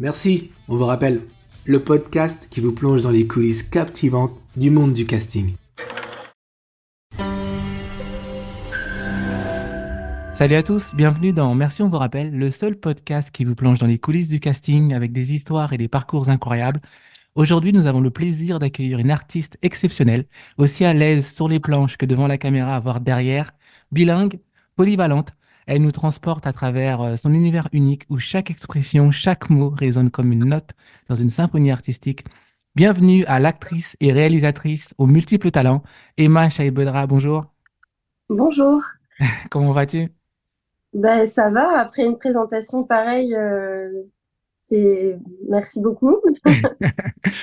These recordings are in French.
Merci, on vous rappelle, le podcast qui vous plonge dans les coulisses captivantes du monde du casting. Salut à tous, bienvenue dans Merci on vous rappelle, le seul podcast qui vous plonge dans les coulisses du casting avec des histoires et des parcours incroyables. Aujourd'hui, nous avons le plaisir d'accueillir une artiste exceptionnelle, aussi à l'aise sur les planches que devant la caméra, voire derrière, bilingue, polyvalente. Elle nous transporte à travers euh, son univers unique où chaque expression, chaque mot résonne comme une note dans une symphonie artistique. Bienvenue à l'actrice et réalisatrice aux multiples talents, Emma Chaibedra. Bonjour. Bonjour. Comment vas-tu? Ben, ça va, après une présentation pareille, euh, c'est merci beaucoup.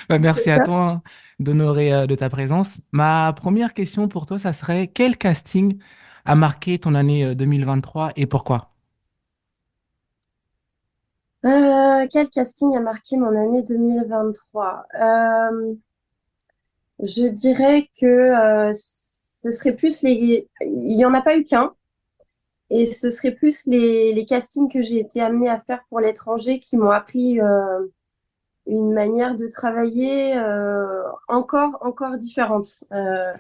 Bah, merci à toi hein, d'honorer euh, de ta présence. Ma première question pour toi, ça serait quel casting a marqué ton année 2023 euh, et pourquoi? quel casting a marqué mon année 2023? je dirais que ce serait plus les... Il n'y en a pas eu qu'un. Et ce serait plus les, castings que j'ai été amenée à faire pour l'étranger qui m'ont appris euh, une manière de travailler euh, encore, encore différente. Euh,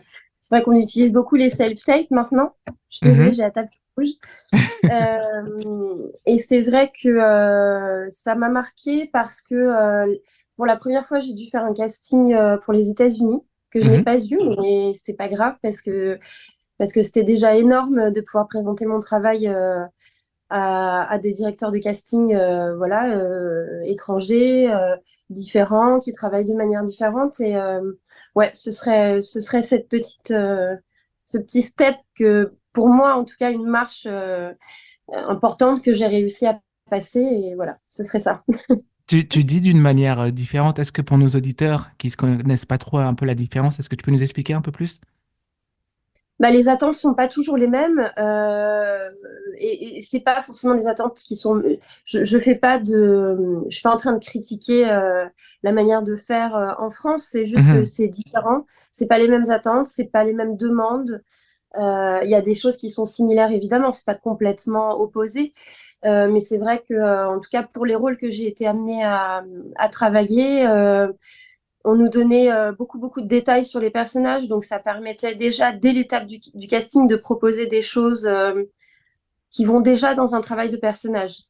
c'est vrai qu'on utilise beaucoup les self-tape maintenant. Je suis désolée, mhm. j'ai la table rouge. et c'est vrai que ça m'a marqué parce que pour la première fois, j'ai dû faire un casting pour les États-Unis que je n'ai mhm. pas eu, mais c'est pas grave parce que parce que c'était déjà énorme de pouvoir présenter mon travail euh, à, des directeurs de casting euh, voilà, euh, étrangers, différents, qui travaillent de manière différente. Et ouais, ce serait, ce serait ce petit step que, pour moi, en tout cas, une marche importante que j'ai réussi à passer. Et voilà, ce serait ça. Tu, tu, dis d'une manière différente. Est-ce que pour nos auditeurs qui ne connaissent pas trop un peu la différence, est-ce que tu peux nous expliquer un peu plus? Bah, les attentes sont pas toujours les mêmes euh, et, et c'est pas forcément des attentes qui sont. Je, je fais pas de, je suis pas en train de critiquer euh, la manière de faire euh, en France. C'est juste que mhm. c'est différent. C'est pas les mêmes attentes, c'est pas les mêmes demandes. Il y a des choses qui sont similaires évidemment, c'est pas complètement opposé, mais c'est vrai que en tout cas pour les rôles que j'ai été amenée à, à travailler on nous donnait euh, beaucoup, beaucoup de détails sur les personnages, donc ça permettait déjà, dès l'étape du, casting, de proposer des choses euh, qui vont déjà dans un travail de personnage.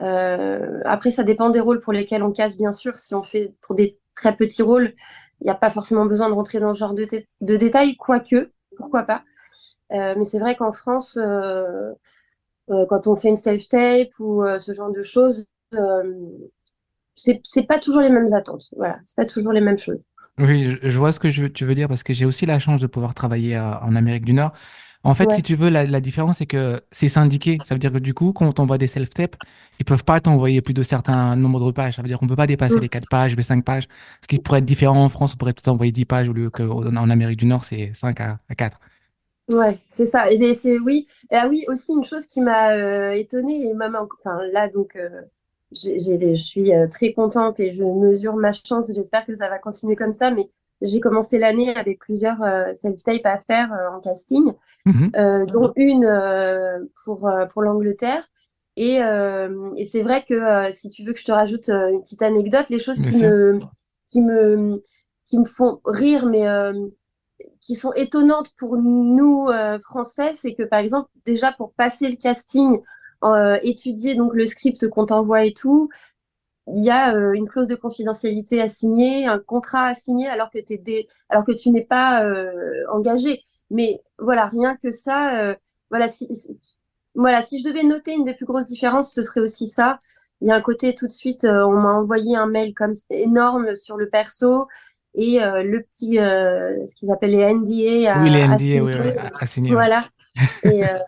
Euh, après, ça dépend des rôles pour lesquels on casse, bien sûr. Si on fait pour des très petits rôles, il n'y a pas forcément besoin de rentrer dans ce genre de, de détails, quoique, pourquoi pas. mais c'est vrai qu'en France, quand on fait une self-tape ou ce genre de choses, c'est pas toujours les mêmes attentes. Voilà, c'est pas toujours les mêmes choses. Oui, je vois ce que je, tu veux dire parce que j'ai aussi la chance de pouvoir travailler euh, en Amérique du Nord. En fait, si tu veux, la, différence, c'est que c'est syndiqué. Ça veut dire que du coup, quand on t'envoie des self-tapes, ils peuvent pas t'envoyer plus de certains nombres de pages. Ça veut dire qu'on peut pas dépasser mm. les 4 pages, les 5 pages. Ce qui pourrait être différent en France, on pourrait peut-être envoyer 10 pages au lieu qu'en Amérique du Nord, c'est 5 à, 4. Ouais, c'est ça. Et c'est oui. Et ah oui, aussi une chose qui m'a euh, étonnée et même enfin là donc euh, je suis euh, très contente et je mesure ma chance. J'espère que ça va continuer comme ça. Mais j'ai commencé l'année avec plusieurs euh, self-tape à faire euh, en casting, mhm. dont une pour, pour l'Angleterre. Et, et c'est vrai que si tu veux que je te rajoute une petite anecdote, les choses qui me, qui, me, qui me font rire, mais qui sont étonnantes pour nous Français, c'est que par exemple, déjà pour passer le casting, euh, étudier donc le script qu'on t'envoie et tout, il y a euh, une clause de confidentialité à signer, un contrat à signer alors que, es alors que tu n'es pas euh, engagé. Mais voilà, rien que ça, voilà, si, voilà, si je devais noter une des plus grosses différences, ce serait aussi ça. Il y a un côté tout de suite, on m'a envoyé un mail comme énorme sur le perso et le petit, ce qu'ils appellent les NDA à, oui, les NDA, oui, à signer. Voilà. Et, euh,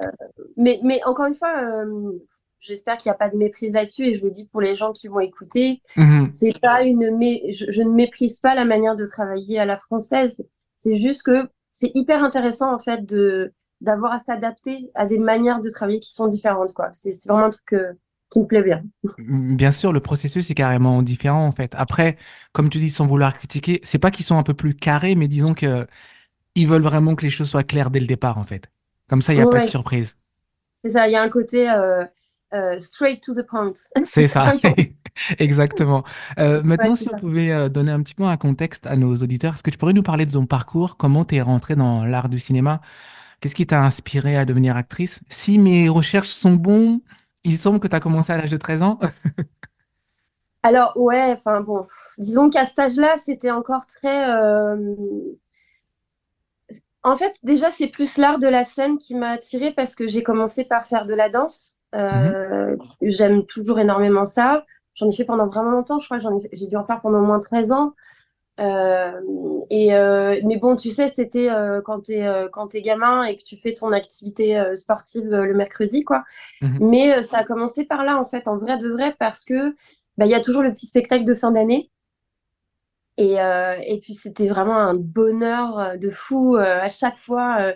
mais, mais encore une fois, euh, j'espère qu'il n'y a pas de méprise là-dessus et je le dis pour les gens qui vont écouter. Mhm. C'est pas une, je, je, ne méprise pas la manière de travailler à la française. C'est juste que c'est hyper intéressant en fait de d'avoir à s'adapter à des manières de travailler qui sont différentes quoi. C'est vraiment un truc que, qui me plaît bien. Bien sûr, le processus est carrément différent en fait. Après, comme tu dis, sans vouloir critiquer, c'est pas qu'ils sont un peu plus carrés, mais disons que ils veulent vraiment que les choses soient claires dès le départ en fait. Comme ça, il n'y a pas de surprise. C'est ça, il y a un côté euh, euh, straight to the point. C'est ça. Exactement. Euh, maintenant, si on pouvait donner un petit peu un contexte à nos auditeurs, est-ce que tu pourrais nous parler de ton parcours? Comment tu es rentrée dans l'art du cinéma? Qu'est-ce qui t'a inspiré à devenir actrice? Si mes recherches sont bonnes, il semble que tu as commencé à l'âge de 13 ans. Alors, ouais, enfin bon, disons qu'à cet âge-là, c'était encore très. En fait, déjà, c'est plus l'art de la scène qui m'a attirée parce que j'ai commencé par faire de la danse. Mhm, Euh, J'aime toujours énormément ça. J'en ai fait pendant vraiment longtemps, je crois que j'ai dû en faire pendant au moins 13 ans. Euh, et euh, mais bon, tu sais, c'était euh, quand t'es gamin et que tu fais ton activité sportive le mercredi, quoi. mhm, Mais ça a commencé par là, en fait, en vrai de vrai, parce que bah, il y a toujours le petit spectacle de fin d'année. Et, euh, et puis c'était vraiment un bonheur euh, de fou euh, à chaque fois euh,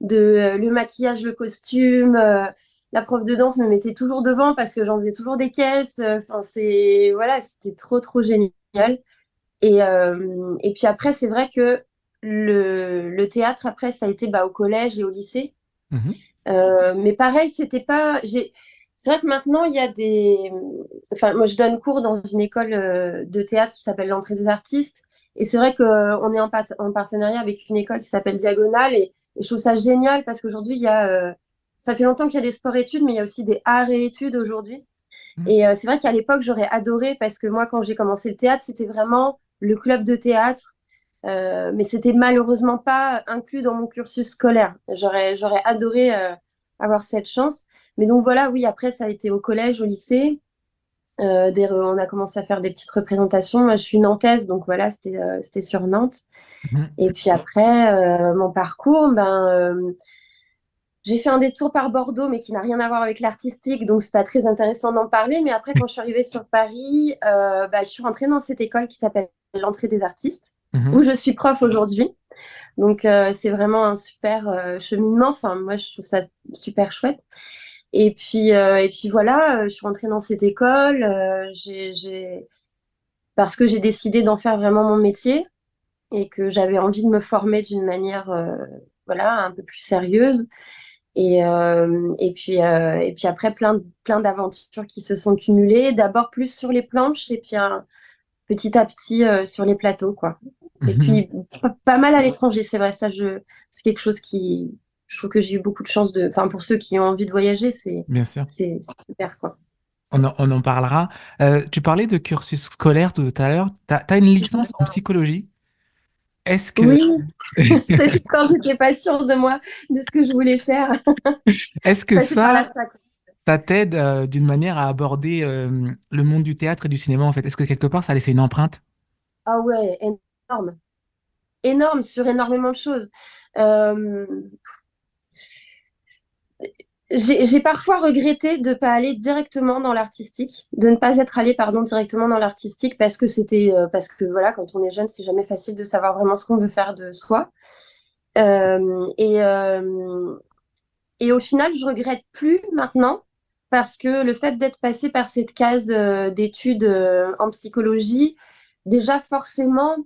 de le maquillage, le costume. la prof de danse me mettait toujours devant parce que j'en faisais toujours des caisses. Enfin, c'est voilà, c'était trop trop génial. Et, et puis après, c'est vrai que le, le théâtre, après, ça a été bah, au collège et au lycée. Euh, mais pareil, c'était pas. C'est vrai que maintenant, il y a des. Enfin, moi, je donne cours dans une école euh, de théâtre qui s'appelle l'Entrée des artistes. Et c'est vrai qu'on est en, partenariat avec une école qui s'appelle Diagonale. Et, et je trouve ça génial parce qu'aujourd'hui, il y a. euh, Ça fait longtemps qu'il y a des sports-études, mais il y a aussi des arts et études aujourd'hui. mhm, Et euh, c'est vrai qu'à l'époque, j'aurais adoré parce que moi, quand j'ai commencé le théâtre, c'était vraiment le club de théâtre. Euh, mais c'était malheureusement pas inclus dans mon cursus scolaire. J'aurais, j'aurais adoré euh, avoir cette chance. Mais donc voilà, oui, après, ça a été au collège, au lycée. Euh, des- on a commencé à faire des petites représentations. Moi, je suis nantaise, donc voilà, c'était euh, sur Nantes. mhm, Et puis après, euh, mon parcours, ben, j'ai fait un détour par Bordeaux, mais qui n'a rien à voir avec l'artistique, donc c'est pas très intéressant d'en parler. Mais après, quand je suis arrivée sur Paris, bah, je suis rentrée dans cette école qui s'appelle l'Entrée des artistes, mhm, où je suis prof aujourd'hui. Donc c'est vraiment un super cheminement. Enfin, moi, je trouve ça super chouette. Et puis, euh, et puis voilà, euh, je suis rentrée dans cette école. euh, j'ai. Parce que j'ai décidé d'en faire vraiment mon métier et que j'avais envie de me former d'une manière euh, voilà, un peu plus sérieuse. Et, euh, et puis, euh, et puis après, plein, plein d'aventures qui se sont cumulées. D'abord plus sur les planches et puis un- petit à petit sur les plateaux, quoi. Et mhm. puis pas, pas mal à l'étranger, c'est vrai. Ça, je, c'est quelque chose qui, je trouve que j'ai eu beaucoup de chance de. Enfin, pour ceux qui ont envie de voyager, c'est, super, quoi. On en, on en parlera. Euh, tu parlais de cursus scolaire tout à l'heure. Tu as, une licence en psychologie? Est-ce que, Oui, c'est quand j'étais pas sûre de moi, de ce que je voulais faire. est-ce que ça, ça t'aide euh, d'une manière à aborder euh, le monde du théâtre et du cinéma en fait? Est-ce que quelque part ça a laissé une empreinte? Ah ouais, énorme. Énorme sur énormément de choses. Euh, J'ai parfois regretté de ne pas aller directement dans l'artistique, de ne pas être allé, pardon, directement dans l'artistique parce que c'était, euh, parce que voilà, quand on est jeune, c'est jamais facile de savoir vraiment ce qu'on veut faire de soi. Euh, et, euh, et au final, je regrette plus maintenant parce que le fait d'être passé par cette case d'études en psychologie, déjà forcément,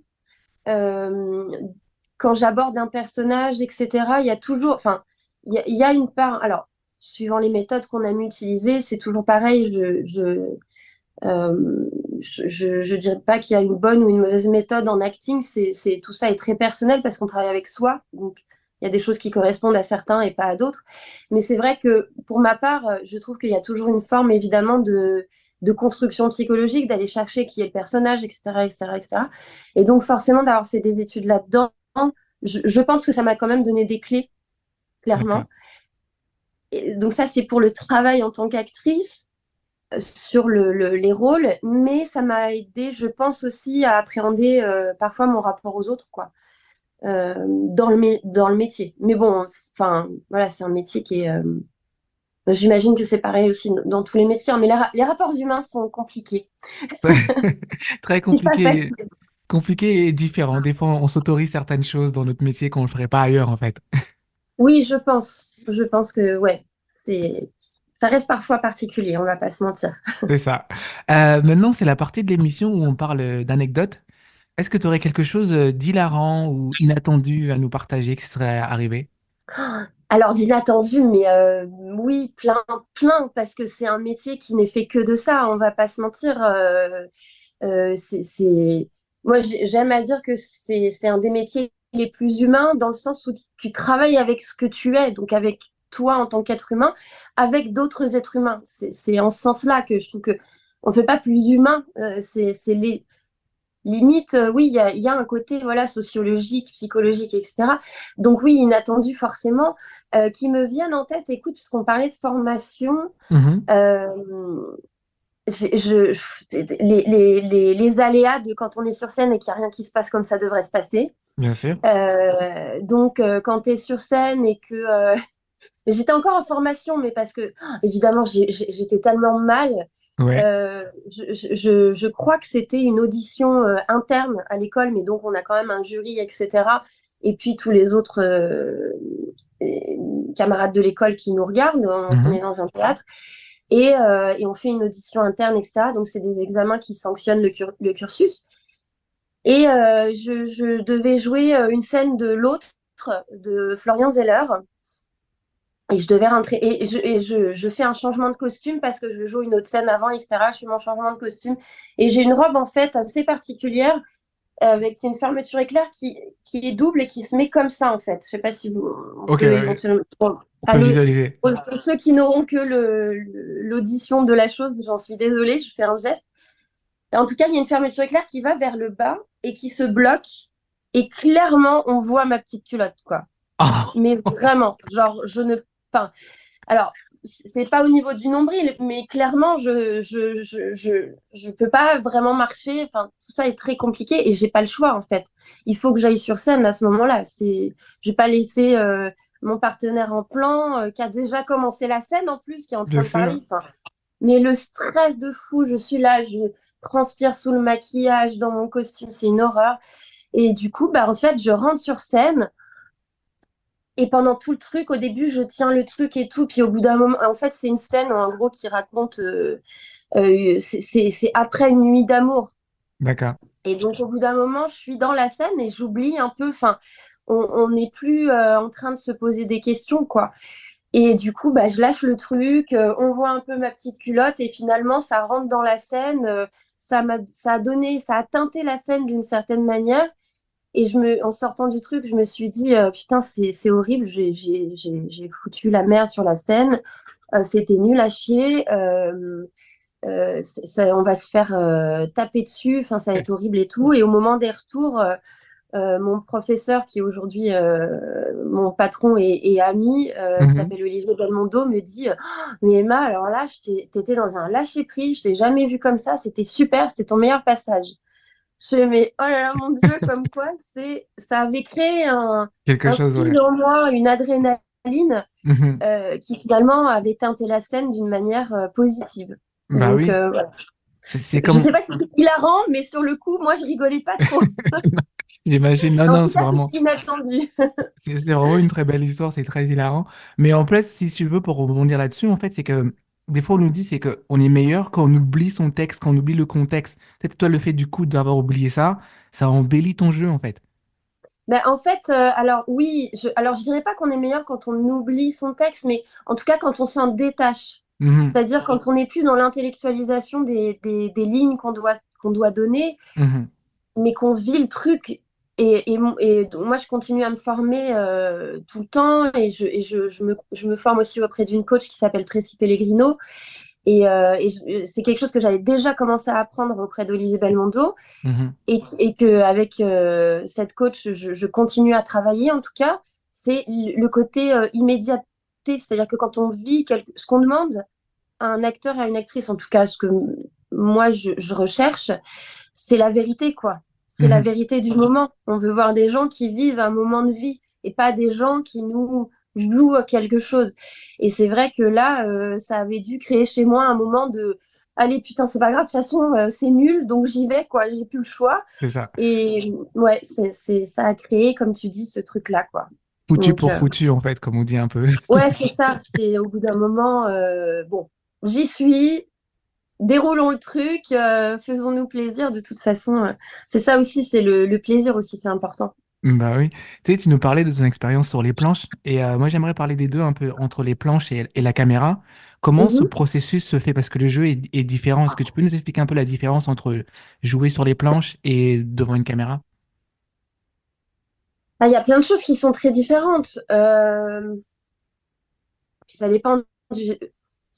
quand j'aborde un personnage, etc., il y a toujours, enfin, il y y a une part, alors, suivant les méthodes qu'on aime utiliser, c'est toujours pareil, je, je, euh, je, je dirais pas qu'il y a une bonne ou une mauvaise méthode en acting, c'est, tout ça est très personnel parce qu'on travaille avec soi, donc il y a des choses qui correspondent à certains et pas à d'autres. Mais c'est vrai que pour ma part, je trouve qu'il y a toujours une forme évidemment de, de construction psychologique, d'aller chercher qui est le personnage, etc., etc., etc. Et donc forcément d'avoir fait des études là-dedans, je, pense que ça m'a quand même donné des clés, clairement. Et donc ça, c'est pour le travail en tant qu'actrice euh, sur le, le, les rôles, mais ça m'a aidé, je pense aussi, à appréhender euh, parfois mon rapport aux autres, quoi, euh, dans, le, dans le métier. Mais bon, enfin, voilà, c'est un métier qui est. J'imagine que c'est pareil aussi dans tous les métiers, hein, mais les, les rapports humains sont compliqués. Très C'est pas compliqué, facile. compliqué et différent. Des fois, on s'autorise certaines choses dans notre métier qu'on ne ferait pas ailleurs en fait. Oui, je pense. Je pense que, ouais, c'est, ça reste parfois particulier, on va pas se mentir. C'est ça. Euh, maintenant, c'est la partie de l'émission où on parle d'anecdotes. Est-ce que tu aurais quelque chose d'hilarant ou inattendu à nous partager qui serait arrivé? Alors d'inattendu, mais euh, oui, plein, plein, parce que c'est un métier qui n'est fait que de ça, on va pas se mentir. Euh, euh, c'est, Moi, j'aime à dire que c'est un des métiers les plus humains dans le sens où tu travailles avec ce que tu es, donc avec toi en tant qu'être humain, avec d'autres êtres humains. C'est en ce sens-là que je trouve que on ne fait pas plus humain. c'est les limite, euh, oui, il y a, un côté voilà sociologique, psychologique, etc. Donc oui, inattendu forcément, euh, qui me viennent en tête. Écoute, puisqu'on parlait de formation, mhm. euh, je, les, les, aléas de quand on est sur scène et qu'il n'y a rien qui se passe comme ça devrait se passer. Bien sûr. donc quand tu es sur scène et que J'étais encore en formation, mais parce que, évidemment, j'étais tellement mal. Euh, je, je, crois que c'était une audition euh, interne à l'école, mais donc on a quand même un jury, etc. Et puis tous les autres euh, camarades de l'école qui nous regardent, on, mhm. est dans un théâtre. Et, et, on fait une audition interne, etc. Donc c'est des examens qui sanctionnent le, le cursus. Et je, je, devais jouer une scène de l'autre, de Florian Zeller, et je devais rentrer. Et, je, je, fais un changement de costume parce que je joue une autre scène avant, etc. Je fais mon changement de costume. Et j'ai une robe, en fait, assez particulière avec une fermeture éclair qui, qui est double et qui se met comme ça, en fait. Je sais pas si vous. Ok, visualiser. Pour, ceux qui n'auront que l'audition de la chose, j'en suis désolée, je fais un geste. En tout cas, il y a une fermeture éclair qui va vers le bas et qui se bloque. Et clairement, on voit ma petite culotte, quoi. Ah. Mais vraiment, genre, je ne Enfin, alors, c'est pas au niveau du nombril, mais clairement, je je, je, je, je, peux pas vraiment marcher. Enfin, tout ça est très compliqué et j'ai pas le choix en fait. Il faut que j'aille sur scène à ce moment-là. C'est, je vais pas laisser euh, mon partenaire en plan euh, qui a déjà commencé la scène en plus, qui est en train de parler. mais le stress de fou, je suis là, je transpire sous le maquillage, dans mon costume, c'est une horreur. Et du coup, bah en fait, je rentre sur scène. Et pendant tout le truc, au début, je tiens le truc et tout. Puis au bout d'un moment, en fait, c'est une scène en gros qui raconte. Euh, euh, c'est après une nuit d'amour. D'accord. Et donc au bout d'un moment, je suis dans la scène et j'oublie un peu. Enfin, on n'est plus euh, en train de se poser des questions, quoi. Et du coup, bah, je lâche le truc, on voit un peu ma petite culotte et finalement, ça rentre dans la scène. ça, a, ça a donné, ça a teinté la scène d'une certaine manière. Et je me, en sortant du truc, je me suis dit, euh, putain, c'est horrible, j'ai foutu la merde sur la scène, euh, c'était nul à chier, euh, ça, on va se faire taper dessus, enfin, ça va être horrible et tout. Et au moment des retours, mon professeur, qui est aujourd'hui mon patron et, ami, mhm. s'appelle Olivier Belmondo, me dit Mais Emma, alors là, t'étais dans un lâcher-prise, je t'ai jamais vu comme ça, c'était super, c'était ton meilleur passage. Je me mais oh là là, mon Dieu, comme quoi, c'est, ça avait créé un, Quelque chose, en moi, une adrénaline mhm. euh, qui finalement avait teinté la scène d'une manière euh, positive. Bah oui. Euh, c'est, comme... Je sais pas si c'est hilarant, mais sur le coup, moi, je rigolais pas trop. J'imagine, non, non, c'est vraiment. inattendu. c'est, vraiment une très belle histoire, c'est très hilarant. Mais en plus, si tu veux, pour rebondir là-dessus, en fait, c'est que des fois, on nous dit c'est qu'on est meilleur quand on oublie son texte, quand on oublie le contexte. Peut-être toi, le fait du coup d'avoir oublié ça, ça embellit ton jeu en fait. Ben, en fait, euh, alors oui, je, alors je dirais pas qu'on est meilleur quand on oublie son texte, mais en tout cas quand on s'en détache. Mhm. C'est-à-dire quand on n'est plus dans l'intellectualisation des, des, des, lignes qu'on doit, qu'on doit donner, mhm. mais qu'on vit le truc et, et, donc moi, je continue à me former euh, tout le temps et, je, et je, je, me, je, me, forme aussi auprès d'une coach qui s'appelle Tracy Pellegrino. Et, euh, et c'est quelque chose que j'avais déjà commencé à apprendre auprès d'Olivier Belmondo. Mm-hmm. Et, et qu'avec euh, cette coach, je, continue à travailler en tout cas. C'est le côté immédiaté, c'est-à-dire que quand on vit quelque, ce qu'on demande à un acteur et à une actrice, en tout cas ce que moi je, je recherche, c'est la vérité, quoi. C'est la mhm. vérité du moment. On veut voir des gens qui vivent un moment de vie et pas des gens qui nous jouent quelque chose. Et c'est vrai que là, euh, ça avait dû créer chez moi un moment de allez putain c'est pas grave de toute façon euh, c'est nul donc j'y vais quoi j'ai plus le choix ça. et ouais c'est ça a créé comme tu dis ce truc là quoi foutu pour euh, foutu en fait comme on dit un peu ouais c'est ça c'est au bout d'un moment bon j'y suis déroulons le truc, euh, faisons-nous plaisir. De toute façon, euh, c'est ça aussi, c'est le, plaisir aussi, c'est important. Bah oui. Tu sais, tu nous parlais de ton expérience sur les planches et euh, moi j'aimerais parler des deux un peu entre les planches et, et la caméra. Comment ce Mhm. processus se fait? Parce que le jeu est, est différent. Est-ce que tu peux nous expliquer un peu la différence entre jouer sur les planches et devant une caméra? Ah, il y a plein de choses qui sont très différentes. Euh, ça dépend du...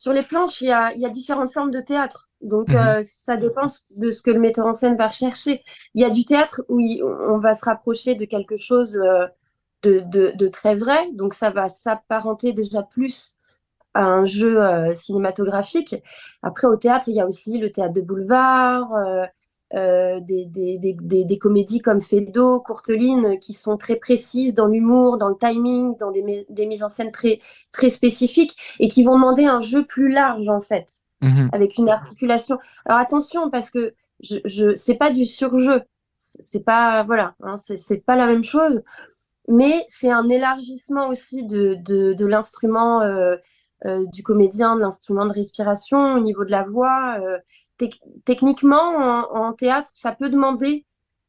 Sur les planches, il y a, il y a différentes formes de théâtre. Donc, Mhm, euh, ça dépend de ce que le metteur en scène va rechercher. Il y a du théâtre où il- on va se rapprocher de quelque chose euh, de, de, de très vrai. Donc, ça va s'apparenter déjà plus à un jeu euh, cinématographique. Après, au théâtre, il y a aussi le théâtre de boulevard, euh, euh, des, des, des, des, comédies comme Feydeau, Courteline, qui sont très précises dans l'humour, dans le timing, dans des, des mises en scène très, très spécifiques et qui vont demander un jeu plus large, en fait, mhm, avec une articulation. Alors attention, parce que je, je, c'est pas du surjeu. C'est pas, voilà, hein, c'est pas la même chose mais c'est un élargissement aussi de, de, de l'instrument euh, euh, du comédien, de l'instrument de respiration au niveau de la voix. Euh, techniquement, en, en théâtre, ça peut demander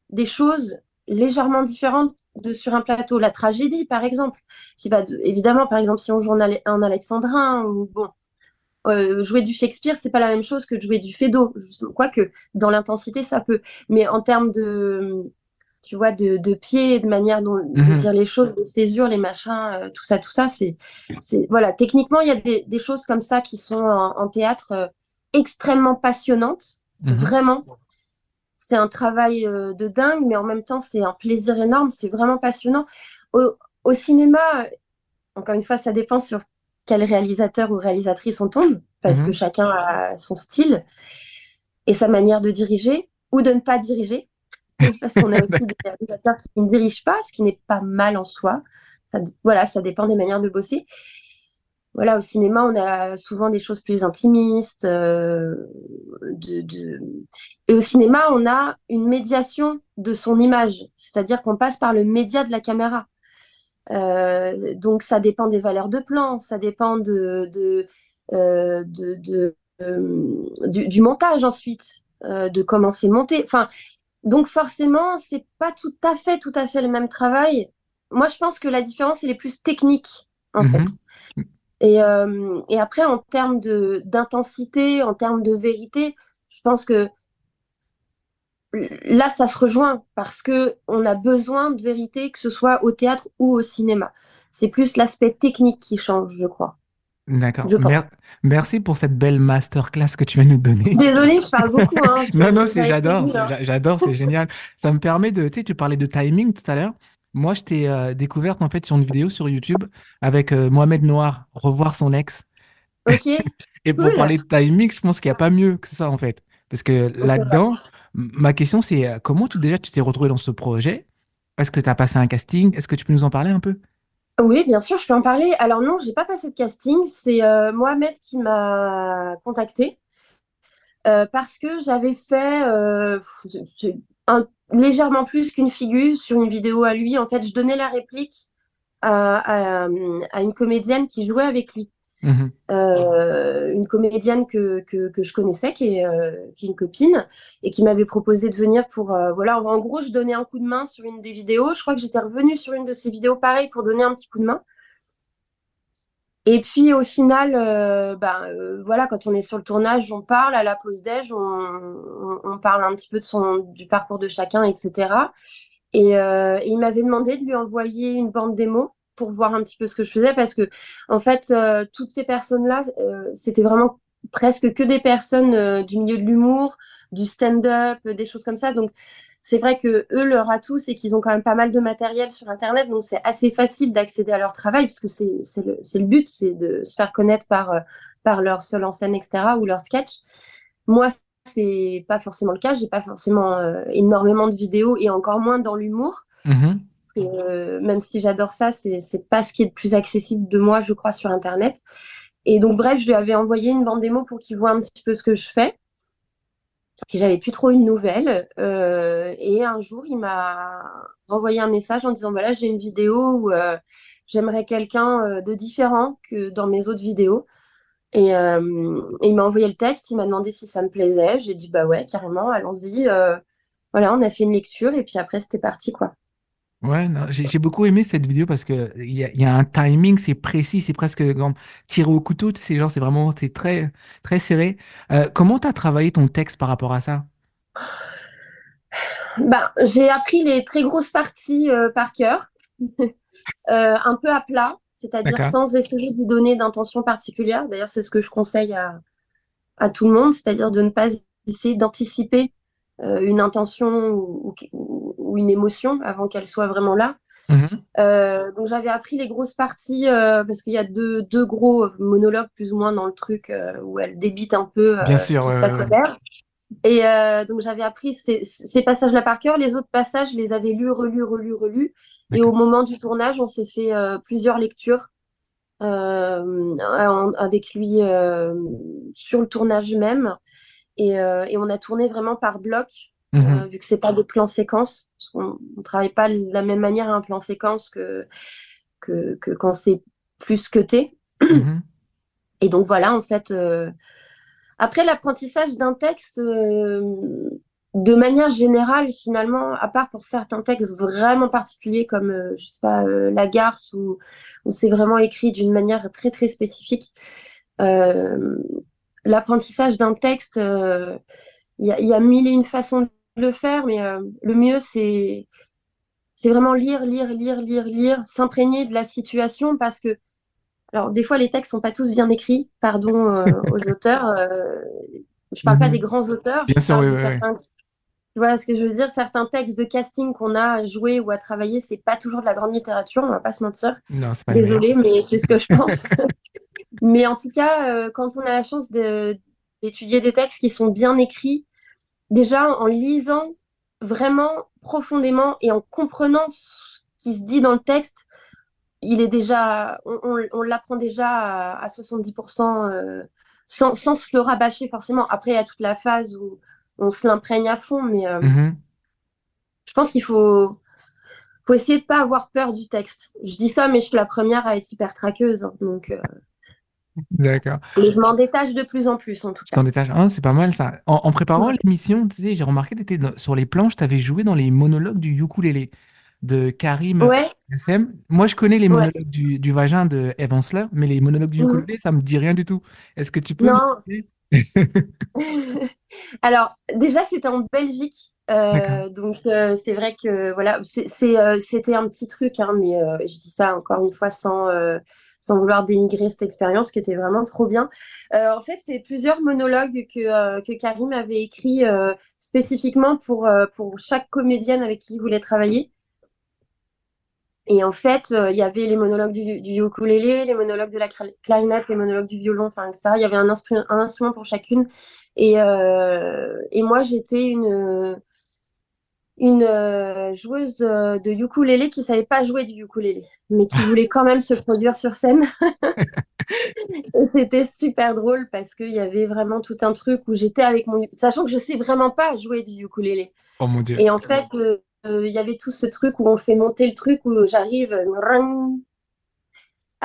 des choses légèrement différentes de sur un plateau. La tragédie, par exemple, qui va de- évidemment, par exemple, si on joue un alexandrin ou bon, euh, jouer du Shakespeare, c'est pas la même chose que de jouer du Feydeau. Quoique, dans l'intensité, ça peut. Mais en termes de, tu vois, de, de pied, de manière dont, de mhm, dire les choses, de césure, les machins, euh, tout ça, tout ça, c'est, c'est, voilà. Techniquement, il y a des, des choses comme ça qui sont en, en théâtre euh, extrêmement passionnantes. mhm. Vraiment. C'est un travail euh, de dingue, mais en même temps, c'est un plaisir énorme. C'est vraiment passionnant. Au, au cinéma, encore une fois, ça dépend sur quel réalisateur ou réalisatrice on tombe, parce que Mhm. chacun a son style et sa manière de diriger ou de ne pas diriger, parce qu'on a aussi des réalisateurs qui ne dirigent pas, ce qui n'est pas mal en soi. Ça, voilà, ça dépend des manières de bosser. Voilà, au cinéma, on a souvent des choses plus intimistes. euh, de, de- Et au cinéma, on a une médiation de son image, c'est-à-dire qu'on passe par le média de la caméra. Euh, donc, ça dépend des valeurs de plan, ça dépend de, de, euh, de, du, du montage ensuite, de comment c'est monté. Enfin, donc forcément, c'est pas tout à fait, tout à fait le même travail. Moi, je pense que la différence, elle est plus technique, en fait. Et, euh, et après, en termes d'intensité, en termes de vérité, je pense que là, ça se rejoint parce que on a besoin de vérité, que ce soit au théâtre ou au cinéma. C'est plus l'aspect technique qui change, je crois. D'accord. Mer- merci pour cette belle masterclass que tu viens de nous donner. Désolée, je parle beaucoup, hein. Non, non, j'adore, j'adore, c'est génial. Ça me permet de, tu sais, tu parlais de timing tout à l'heure. Moi, je t'ai euh, découverte en fait sur une vidéo sur YouTube avec euh, Mohamed Noir, revoir son ex. Ok, Et pour cool. parler de timing, je pense qu'il n'y a pas mieux que ça en fait. Parce que là-dedans, ma question c'est euh, comment tu, déjà tu t'es retrouvé dans ce projet? Est-ce que tu as passé un casting? Est-ce que tu peux nous en parler un peu? Oui, bien sûr, je peux en parler. Alors non, j'ai pas passé de casting. C'est Mohamed qui m'a contacté parce que j'avais fait un- légèrement plus qu'une figure sur une vidéo à lui. En fait, je donnais la réplique à, à- à une comédienne qui jouait avec lui. Mhm, Euh, une comédienne que, que, que je connaissais, qui est, euh, qui est une copine, et qui m'avait proposé de venir pour... euh, voilà, en gros, je donnais un coup de main sur une des vidéos. Je crois que j'étais revenue sur une de ces vidéos, pareil, pour donner un petit coup de main. Et puis au final, euh, ben, euh, voilà, quand on est sur le tournage, on parle à la pause déj, on, on, on parle un petit peu de son, du parcours de chacun, etc. Et, euh, et il m'avait demandé de lui envoyer une bande démo pour voir un petit peu ce que je faisais parce que en fait, euh, toutes ces personnes-là, c'était vraiment presque que des personnes du milieu de l'humour, du stand-up, des choses comme ça. Donc c'est vrai que eux, leur atout, c'est qu'ils ont quand même pas mal de matériel sur Internet, donc c'est assez facile d'accéder à leur travail, puisque c'est le, but, c'est de se faire connaître par, euh, par leur seul en scène, etc., ou leur sketch. Moi, c'est pas forcément le cas, j'ai pas forcément euh, énormément de vidéos, et encore moins dans l'humour, mhm, que euh, même si j'adore ça, c'est c'est pas ce qui est le plus accessible de moi, je crois, sur Internet. Et donc, bref, je lui avais envoyé une bande démo pour qu'il voit un petit peu ce que je fais. J'avais plus trop une nouvelle. Euh, et un jour, il m'a renvoyé un message en disant voilà, j'ai une vidéo où euh, j'aimerais quelqu'un euh, de différent que dans mes autres vidéos. Et, il m'a envoyé le texte, il m'a demandé si ça me plaisait. J'ai dit bah ouais, carrément, allons-y. Voilà, on a fait une lecture et puis après, c'était parti quoi. Ouais, non, j'ai beaucoup aimé cette vidéo parce que il y a, il y a un timing, c'est précis, c'est presque comme tiré au couteau, sais, genre c'est vraiment c'est très très serré. Euh, comment tu as travaillé ton texte par rapport à ça? Ben, j'ai appris les très grosses parties euh, par cœur, euh, un peu à plat, c'est-à-dire sans essayer d'y donner d'intention particulière. D'ailleurs, c'est ce que je conseille à, à tout le monde, c'est-à-dire de ne pas essayer d'anticiper une intention ou, ou- ou une émotion avant qu'elle soit vraiment là. Mhm. Euh, donc j'avais appris les grosses parties euh, parce qu'il y a deux, deux gros monologues plus ou moins dans le truc euh, où elle débite un peu Bien sûr, sa colère. Et donc j'avais appris ces, ces passages-là par cœur. Les autres passages, je les avais lus, relus, relus, relus. Et au moment du tournage, on s'est fait plusieurs lectures en- avec lui sur le tournage même. Et, et on a tourné vraiment par bloc, euh, Mhm. vu que c'est pas des plans séquences. Parce qu'on ne travaille pas de la même manière à un plan séquence que, que, que quand c'est plus cuté. Mhm. Et donc voilà, en fait. euh, Après, l'apprentissage d'un texte, euh, de manière générale, finalement, à part pour certains textes vraiment particuliers comme, euh, je sais pas, euh, La Garce, où, où c'est vraiment écrit d'une manière très, très spécifique, euh, l'apprentissage d'un texte, euh, il y y a mille et une façons de le faire, mais euh, le mieux, c'est, c'est vraiment lire, lire, lire, lire, lire, s'imprégner de la situation parce que, alors, des fois, les textes sont pas tous bien écrits, pardon, euh, aux auteurs. euh, je parle pas des Mhm. grands auteurs, Bien je sûr, oui, oui, certains. Tu vois ce que je veux dire? Certains textes de casting qu'on a à jouer ou à travailler, c'est pas toujours de la grande littérature, on va pas se mentir. Non, pas. Désolée, mais c'est ce que je pense. Mais en tout cas, euh, quand on a la chance de- d'étudier des textes qui sont bien écrits, déjà en lisant vraiment profondément et en comprenant ce qui se dit dans le texte, il est déjà, on, on- on l'apprend déjà à, à 70% euh, sans, sans se le rabâcher forcément. Après, il y a toute la phase où on se l'imprègne à fond, mais euh, Mhm. je pense qu'il faut, faut essayer de pas avoir peur du texte. Je dis ça, mais je suis la première à être hyper traqueuse, hein, donc euh, D'accord. je m'en détache de plus en plus en tout Tu cas. t'en détaches. Ah, c'est pas mal ça. En, en préparant Ouais. l'émission, tu sais, j'ai remarqué que tu étais sur les planches, tu avais joué dans les monologues du ukulélé de Karim Ouais, SM. Moi, je connais les ouais. monologues du, du vagin de Eve Ensler, mais les monologues du Mhm. ukulélé, ça me dit rien du tout. Est-ce que tu peux Non. Alors, déjà, c'était en Belgique. Euh, donc, euh, c'est vrai que voilà, euh, c'était un petit truc, hein, mais je dis ça encore une fois sans, sans vouloir dénigrer cette expérience qui était vraiment trop bien. Euh, en fait, c'est plusieurs monologues que, euh, que Karim avait écrits euh, spécifiquement pour, pour chaque comédienne avec qui il voulait travailler. Et en fait, il y avait les monologues du, du ukulélé, les monologues de la cla- clarinette, les monologues du violon, enfin, etc. Il y avait un, instru- un instrument pour chacune. Et, et moi, j'étais une, une euh, joueuse euh, de ukulélé qui savait pas jouer du ukulélé, mais qui voulait quand même se produire sur scène. Et c'était super drôle parce qu'il y avait vraiment tout un truc où j'étais avec mon... Sachant que je sais vraiment pas jouer du ukulélé. Oh mon Dieu. Et en fait, euh, euh, il y avait tout ce truc où on fait monter le truc, où j'arrive...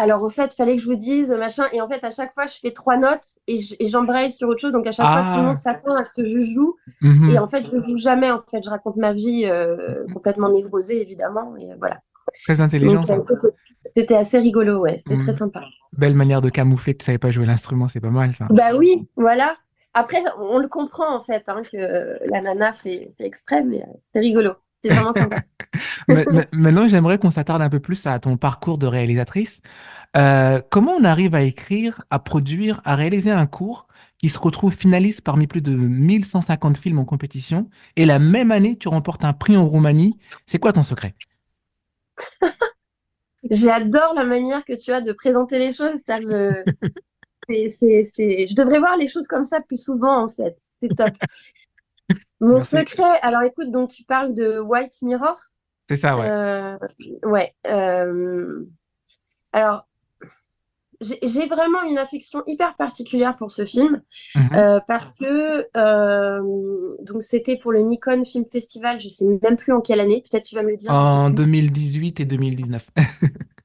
Alors, au fait, il fallait que je vous dise, machin. Et en fait, à chaque fois, je fais trois notes et je- et j'embraye sur autre chose. Donc, à chaque fois, tout le monde Ah, s'attend à ce que je joue. Et mhm. en fait, je ne joue jamais. En fait, je raconte ma vie euh, complètement névrosée, évidemment. Et voilà. Très intelligent euh, c'était assez rigolo, ouais. C'était très Mhm. sympa. Belle manière de camoufler que tu savais pas jouer l'instrument, c'est pas mal ça. Bah oui, voilà. Après, on le comprend, en fait, hein, que la nana fait, fait exprès, mais euh, c'était rigolo. C'était vraiment sympa. Ma- ma- Maintenant, j'aimerais qu'on s'attarde un peu plus à ton parcours de réalisatrice. Euh, comment on arrive à écrire, à produire, à réaliser un cours qui se retrouve finaliste parmi plus de 1150 films en compétition et la même année, tu remportes un prix en Roumanie? C'est quoi ton secret? J'adore la manière que tu as de présenter les choses. Ça me... c'est, c'est, c'est... Je devrais voir les choses comme ça plus souvent, en fait. C'est top. Mon Merci. secret, alors écoute, donc tu parles de White Mirror. C'est ça, ouais. Euh, ouais. euh, Alors, j'ai vraiment une affection hyper particulière pour ce film Mhm. euh, parce que donc c'était pour le Nikon Film Festival, je sais même plus en quelle année, peut-être tu vas me le dire, En plus. 2018 et 2019.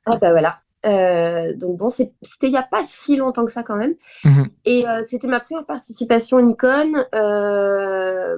Ah bah voilà. Euh, donc bon, c'était il n'y a pas si longtemps que ça quand même. Mhm. Et euh, c'était ma première participation au Nikon. Euh,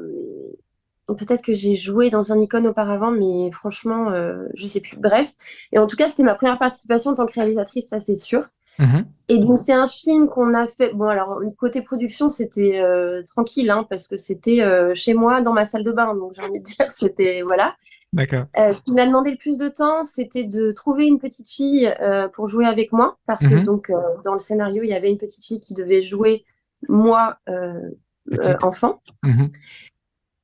peut-être que j'ai joué dans un icône auparavant, mais franchement, je sais plus. Bref. Et en tout cas, c'était ma première participation en tant que réalisatrice, ça c'est sûr. Mhm. Et donc, c'est un film qu'on a fait. Bon, alors, côté production, c'était tranquille, hein, parce que c'était chez moi, dans ma salle de bain. Donc, j'ai envie de dire, c'était. Voilà. D'accord. Euh, ce qui m'a demandé le plus de temps, c'était de trouver une petite fille euh, pour jouer avec moi. Parce que, Mhm. donc, euh, dans le scénario, il y avait une petite fille qui devait jouer moi, enfant. Mhm.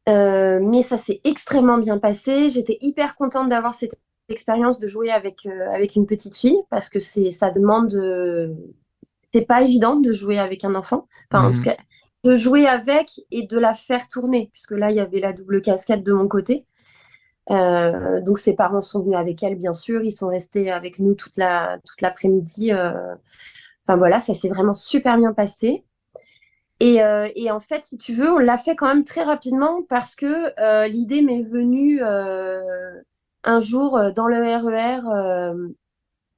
Mais ça s'est extrêmement bien passé. J'étais hyper contente d'avoir cette expérience de jouer avec, avec une petite fille parce que c'est, ça demande. c'est pas évident de jouer avec un enfant. Enfin, en Mhm. tout cas, de jouer avec et de la faire tourner, puisque là, il y avait la double casquette de mon côté. Euh, donc, ses parents sont venus avec elle, bien sûr. Ils sont restés avec nous toute la, toute l'après-midi. euh. Enfin, voilà, ça s'est vraiment super bien passé. Et, euh, et en fait, si tu veux, on l'a fait quand même très rapidement parce que l'idée m'est venue un jour dans le RER euh,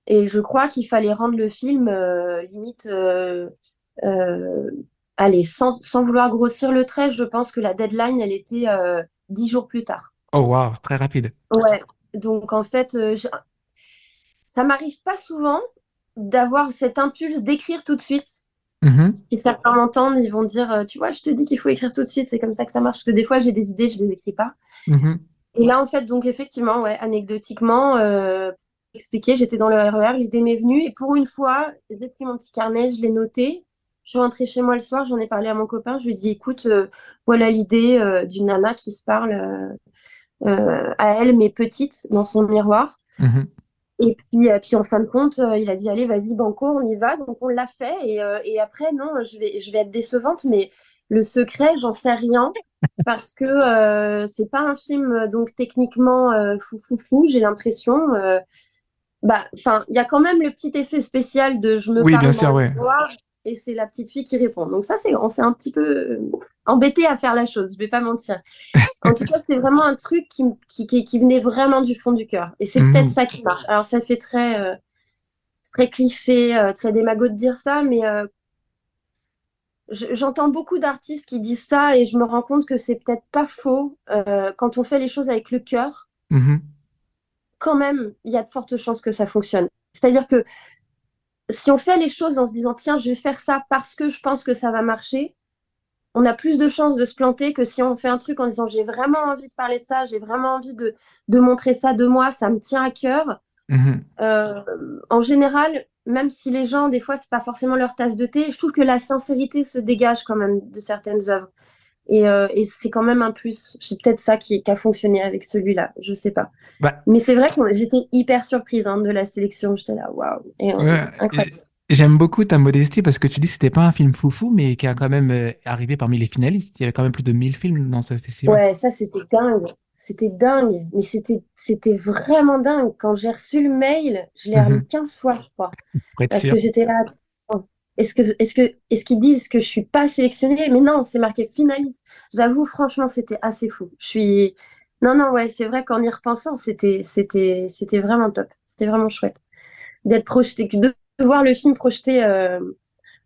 et je crois qu'il fallait rendre le film limite, allez, sans, vouloir grossir le trait, je pense que la deadline, elle était dix jours plus tard. Oh, waouh, très rapide. Ouais, donc en fait, euh, je- ça m'arrive pas souvent d'avoir cet impulse d'écrire tout de suite. Mhm. Si certains m'entendent, ils vont dire, euh, tu vois, je te dis qu'il faut écrire tout de suite, c'est comme ça que ça marche. Parce que des fois, j'ai des idées, je les écris pas. Mhm. Et là, en fait, donc effectivement, ouais, anecdotiquement, euh, pour expliquer, j'étais dans le RER, l'idée m'est venue, et pour une fois, j'ai pris mon petit carnet, je l'ai noté. Je suis rentrée chez moi le soir, j'en ai parlé à mon copain, je lui ai dit, écoute, euh, voilà l'idée euh, d'une nana qui se parle euh, à elle, mais petite, dans son miroir. Mhm. Et puis, euh, puis en fin de compte, euh, il a dit, allez, vas-y, banco, on y va. Donc on l'a fait. Et, euh, et après, non, je vais, je vais être décevante, mais le secret, j'en sais rien. Parce que euh, c'est pas un film, euh, donc techniquement, euh, fou, fou, fou, j'ai l'impression. euh, bah, enfin, il y a quand même le petit effet spécial de je me Oui, parle bien sûr, ouais. Et c'est la petite fille qui répond. Donc ça, c'est, on s'est un petit peu euh, embêté à faire la chose, je vais pas mentir. En tout cas, c'est vraiment un truc qui, qui, qui, qui venait vraiment du fond du cœur. Et c'est peut-être ça qui marche. Alors, ça fait très, euh, très cliché, euh, très démago de dire ça, mais euh, je- j'entends beaucoup d'artistes qui disent ça et je me rends compte que c'est peut-être pas faux. Quand on fait les choses avec le cœur, Mhm. quand même, il y a de fortes chances que ça fonctionne. C'est-à-dire que si on fait les choses en se disant, tiens, je vais faire ça parce que je pense que ça va marcher, on a plus de chances de se planter que si on fait un truc en disant, j'ai vraiment envie de parler de ça, j'ai vraiment envie de, de montrer ça de moi, ça me tient à cœur. Mhm. Euh, en général, même si les gens, des fois, c'est pas forcément leur tasse de thé, je trouve que la sincérité se dégage quand même de certaines œuvres. Et, euh, et c'est quand même un plus. C'est peut-être ça qui, qui a fonctionné avec celui-là, je sais pas. Bah, Mais c'est vrai que j'étais hyper surprise hein, de la sélection. J'étais là, waouh, euh, ouais, incroyable. et j'aime beaucoup ta modestie parce que tu dis que c'était pas un film foufou, mais qui a quand même euh, arrivé parmi les finalistes. Il y avait quand même plus de 1000 films dans ce festival. Ouais, ça c'était dingue. C'était dingue. Mais c'était vraiment dingue. Quand j'ai reçu le mail, je l'ai Mhm. relu 15 fois, je crois. Parce sûr. que j'étais là. Est-ce que, est-ce que, est-ce qu'ils disent que je suis pas sélectionnée? Mais non, c'est marqué finaliste. J'avoue, franchement, c'était assez fou. Je suis, non, non, ouais, c'est vrai qu'en y repensant, c'était, c'était, c'était vraiment top. C'était vraiment chouette d'être projeté, de voir le film projeté euh,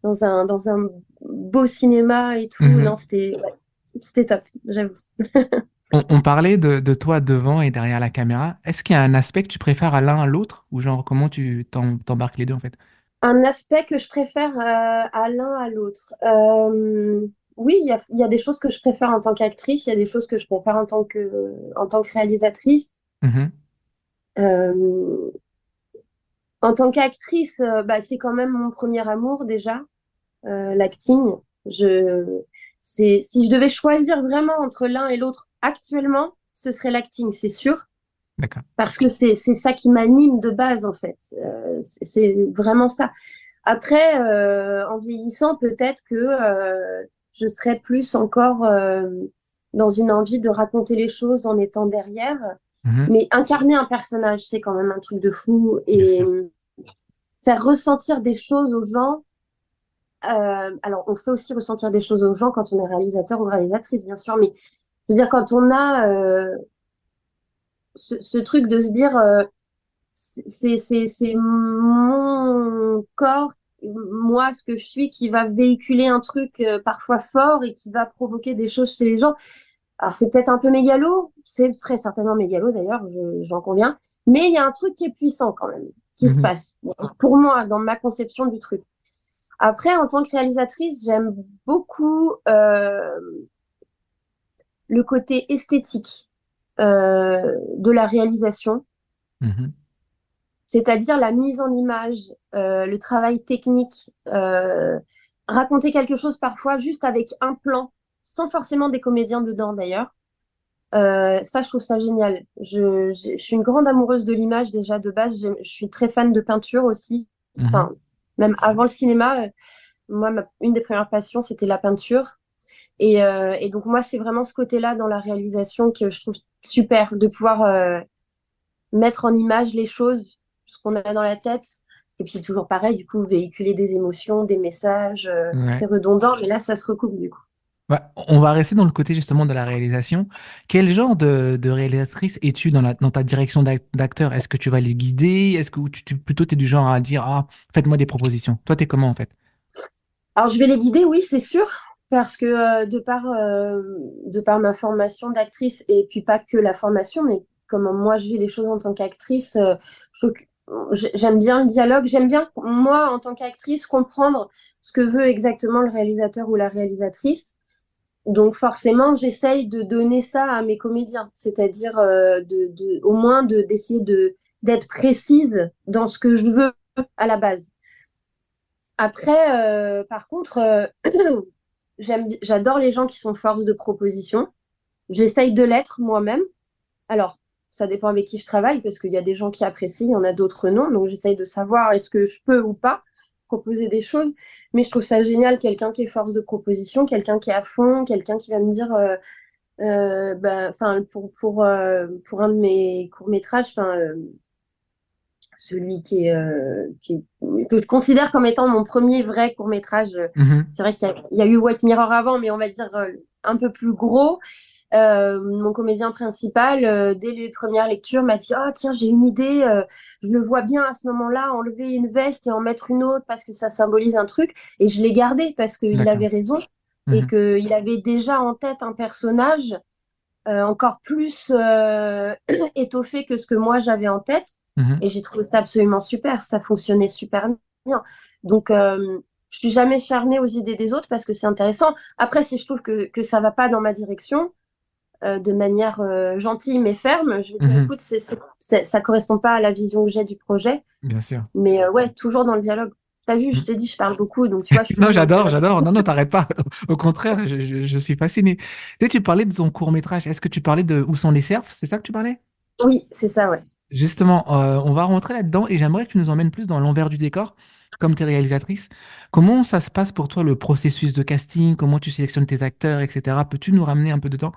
dans un, dans un beau cinéma et tout. Mhm. Non, c'était, ouais, c'était top, j'avoue. On, on parlait de, de toi devant et derrière la caméra. Est-ce qu'il y a un aspect que tu préfères à l'un à l'autre? Ou genre comment tu t'em- t'embarques les deux en fait? Un aspect que je préfère euh, à l'un à l'autre. Euh, oui, il y a, il y a des choses que je préfère en tant qu'actrice, il y a des choses que je préfère en tant que, en tant que réalisatrice. Mhm. Euh, en tant qu'actrice, bah, c'est quand même mon premier amour déjà, l'acting. Je, c'est, si je devais choisir vraiment entre l'un et l'autre actuellement, ce serait l'acting, c'est sûr. Parce que c'est ça qui m'anime de base, en fait. Euh, c'est vraiment ça. Après, euh, en vieillissant, peut-être que euh, je serais plus encore dans une envie de raconter les choses en étant derrière. Mhm. Mais incarner un personnage, c'est quand même un truc de fou. Et faire ressentir des choses aux gens. alors, on fait aussi ressentir des choses aux gens quand on est réalisateur ou réalisatrice, bien sûr. Mais je veux dire, quand on a ce, ce truc de se dire, euh, c'est c'est c'est mon corps, moi, ce que je suis, qui va véhiculer un truc euh, parfois fort et qui va provoquer des choses chez les gens. Alors, c'est peut-être un peu mégalo, c'est très certainement mégalo d'ailleurs, j'en conviens, mais il y a un truc qui est puissant quand même, qui se mhm. passe, pour moi, dans ma conception du truc. Après, en tant que réalisatrice, j'aime beaucoup euh, le côté esthétique de la réalisation, mhm. c'est-à-dire la mise en image, euh, le travail technique, raconter quelque chose parfois juste avec un plan sans forcément des comédiens dedans d'ailleurs. Euh, ça, je trouve ça génial. Je, suis une grande amoureuse de l'image déjà de base. Je, suis très fan de peinture aussi. Mhm. Enfin, même avant le cinéma, euh, moi, une des premières passions, c'était la peinture. Et, euh, et donc, moi, c'est vraiment ce côté-là dans la réalisation que je trouve super, de pouvoir mettre en image les choses, ce qu'on a dans la tête. Et puis, toujours pareil, du coup, véhiculer des émotions, des messages. C'est redondant, mais là, ça se recoupe du coup on va rester dans le côté justement de la réalisation. Quel genre de, réalisatrice es-tu dans, ta direction d'acteur? Est-ce que tu vas les guider? Est-ce que tu, plutôt tu es du genre à dire ah faites-moi des propositions Toi, tu es comment en fait? Alors je vais les guider, oui, c'est sûr, parce que euh, de par euh, de par ma formation d'actrice et puis pas que la formation, mais comment moi je vis les choses en tant qu'actrice, euh, j'aime bien le dialogue, j'aime bien moi en tant qu'actrice comprendre ce que veut exactement le réalisateur ou la réalisatrice. Donc forcément, j'essaye de donner ça à mes comédiens, c'est-à-dire euh, de, au moins d'essayer de, d'être précise dans ce que je veux à la base. Après, euh, par contre, euh, j'adore les gens qui sont force de proposition. J'essaye de l'être moi-même. Alors, ça dépend avec qui je travaille, parce qu'il y a des gens qui apprécient, il y en a d'autres non. Donc, j'essaye de savoir est-ce que je peux ou pas proposer des choses. Mais je trouve ça génial, quelqu'un qui est force de proposition, quelqu'un qui est à fond, quelqu'un qui va me dire, euh, euh, bah, pour, pour, euh, pour un de mes courts-métrages, celui qui est, qui que je considère comme étant mon premier vrai court-métrage. Mm-hmm. C'est vrai qu'il y, y, a eu White Mirror avant, mais on va dire un peu plus gros. Euh, mon comédien principal, euh, dès les premières lectures, m'a dit Oh, tiens, j'ai une idée, euh, je le vois bien à ce moment-là, enlever une veste et en mettre une autre parce que ça symbolise un truc. Et je l'ai gardé parce qu'il avait raison et mhm. qu'il avait déjà en tête un personnage encore plus étoffé que ce que moi j'avais en tête. Mhm. Et j'ai trouvé ça absolument super, ça fonctionnait super bien. Donc, je suis jamais fermée aux idées des autres parce que c'est intéressant. Après, si je trouve que, que ça va pas dans ma direction, euh, de manière euh, gentille mais ferme. Je vais dire, mhm. écoute, c'est, ça correspond pas à la vision que j'ai du projet. Bien sûr. Mais euh, ouais, toujours dans le dialogue. T'as vu, je mhm. t'ai dit, je parle beaucoup, donc tu vois. Je non, j'adore, j'adore. Non, non, t'arrêtes pas. Au contraire, je, suis fasciné. Tu, tu parlais de ton court métrage. Est-ce que tu parlais de Où sont les cerfs? C'est ça que tu parlais? Oui, c'est ça, ouais. Justement, on va rentrer là-dedans et j'aimerais que tu nous emmènes plus dans l'envers du décor, comme tu es réalisatrice. Comment ça se passe pour toi le processus de casting? Comment tu sélectionnes tes acteurs, etc. Peux-tu nous ramener un peu de temps?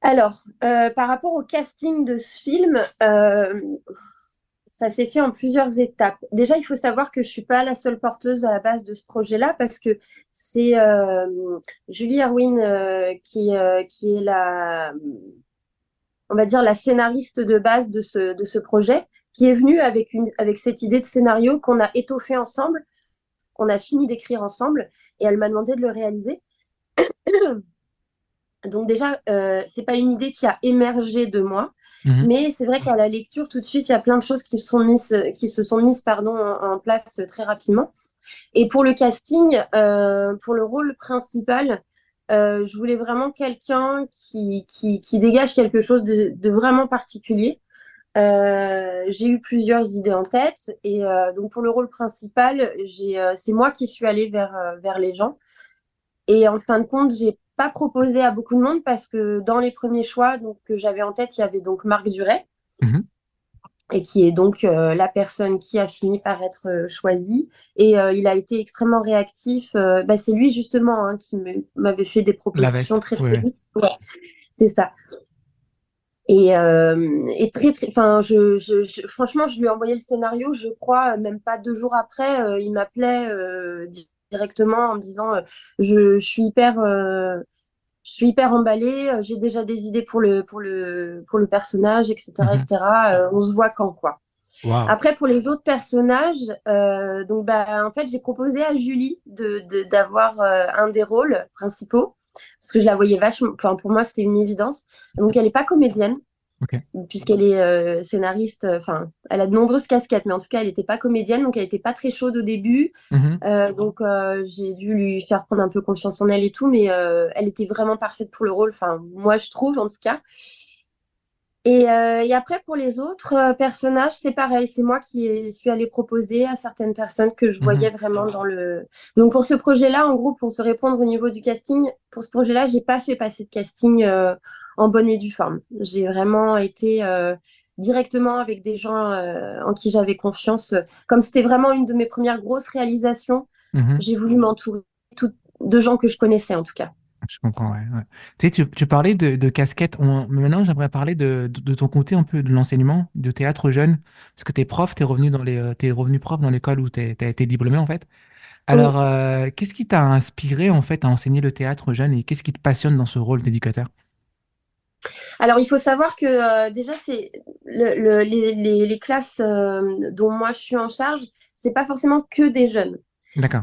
Alors, euh, par rapport au casting de ce film, euh, ça s'est fait en plusieurs étapes. Déjà, il faut savoir que je ne suis pas la seule porteuse à la base de ce projet-là parce que c'est euh, Julie Erwin qui, qui est la, on va dire, la scénariste de base de ce, de ce projet, qui est venue avec, une, avec cette idée de scénario qu'on a étoffé ensemble, qu'on a fini d'écrire ensemble, et elle m'a demandé de le réaliser. Donc déjà, euh, c'est pas une idée qui a émergé de moi, mhm. mais c'est vrai qu'à la lecture, tout de suite, il y a plein de choses qui, sont mises, qui se sont mises pardon, en, place très rapidement. Et pour le casting, euh, pour le rôle principal, euh, je voulais vraiment quelqu'un qui, qui, dégage quelque chose de, vraiment particulier. Euh, j'ai eu plusieurs idées en tête et euh, donc pour le rôle principal, c'est moi qui suis allée vers, vers les gens. Et en fin de compte, j'ai pas proposé à beaucoup de monde parce que dans les premiers choix que j'avais en tête, il y avait donc Marc Duret, mhm. Et qui est donc euh, la personne qui a fini par être euh, choisie. Et euh, il a été extrêmement réactif. Bah, c'est lui justement hein, qui m'avait fait des propositions très très vite. c'est ça. Et, et, très, très, enfin, je, je, franchement, je lui ai envoyé le scénario, je crois, même pas deux jours après, il m'appelait directement en me disant je, suis hyper je suis hyper emballée, euh, j'ai déjà des idées pour le, pour le, pour le personnage, etc. etc. Mhm. on se voit quand, quoi. Après, pour les autres personnages, donc, bah, en fait, j'ai proposé à Julie d'avoir de, d'avoir un des rôles principaux. parce que je la voyais vachement. Enfin, pour moi, c'était une évidence. Donc, elle n'est pas comédienne. Puisqu'elle est euh, scénariste, enfin, elle a de nombreuses casquettes, mais en tout cas, elle n'était pas comédienne, donc elle n'était pas très chaude au début. Mm-hmm. donc, j'ai dû lui faire prendre un peu confiance en elle et tout, mais elle était vraiment parfaite pour le rôle, enfin, moi, je trouve, en tout cas. Euh, et, après, pour les autres euh, personnages, c'est pareil. C'est moi qui suis allée proposer à certaines personnes que je voyais mhm. vraiment dans le. Donc, pour ce projet-là, en gros, pour se répondre au niveau du casting, pour ce projet-là, j'ai pas fait passer de casting euh, en bonne et due forme. J'ai vraiment été directement avec des gens en qui j'avais confiance. Comme c'était vraiment une de mes premières grosses réalisations, mhm. j'ai voulu m'entourer de gens que je connaissais en tout cas. Je comprends, ouais. Tu sais, tu, tu parlais de, de casquette. maintenant, j'aimerais parler de, de, ton côté un peu de l'enseignement, de théâtre jeune. Parce que tu es prof, tu es revenu dans les, euh, revenu prof dans l'école où tu as été diplômé, en fait. Alors, euh, qu'est-ce qui t'a inspiré, en fait, à enseigner le théâtre jeune et qu'est-ce qui te passionne dans ce rôle d'éducateur? Alors, il faut savoir que euh, déjà, c'est le, les, les, les, classes dont moi je suis en charge, c'est pas forcément que des jeunes. D'accord.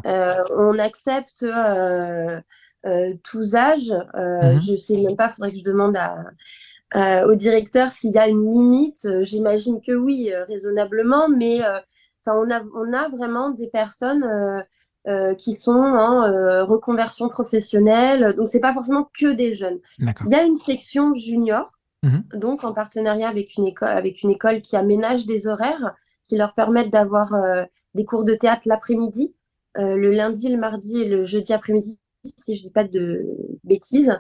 on accepte euh, tous âges. Euh, mhm. Je sais même pas, faudrait que je demande à, au directeur s'il y a une limite. Euh, j'imagine que oui, raisonnablement, mais on a, on a vraiment des personnes qui sont en reconversion professionnelle. Donc, c'est pas forcément que des jeunes. Il y a une section junior, mhm. donc en partenariat avec une, école, avec une école qui aménage des horaires qui leur permettent d'avoir des cours de théâtre l'après-midi, le lundi, le mardi et le jeudi après-midi si je dis pas de bêtises.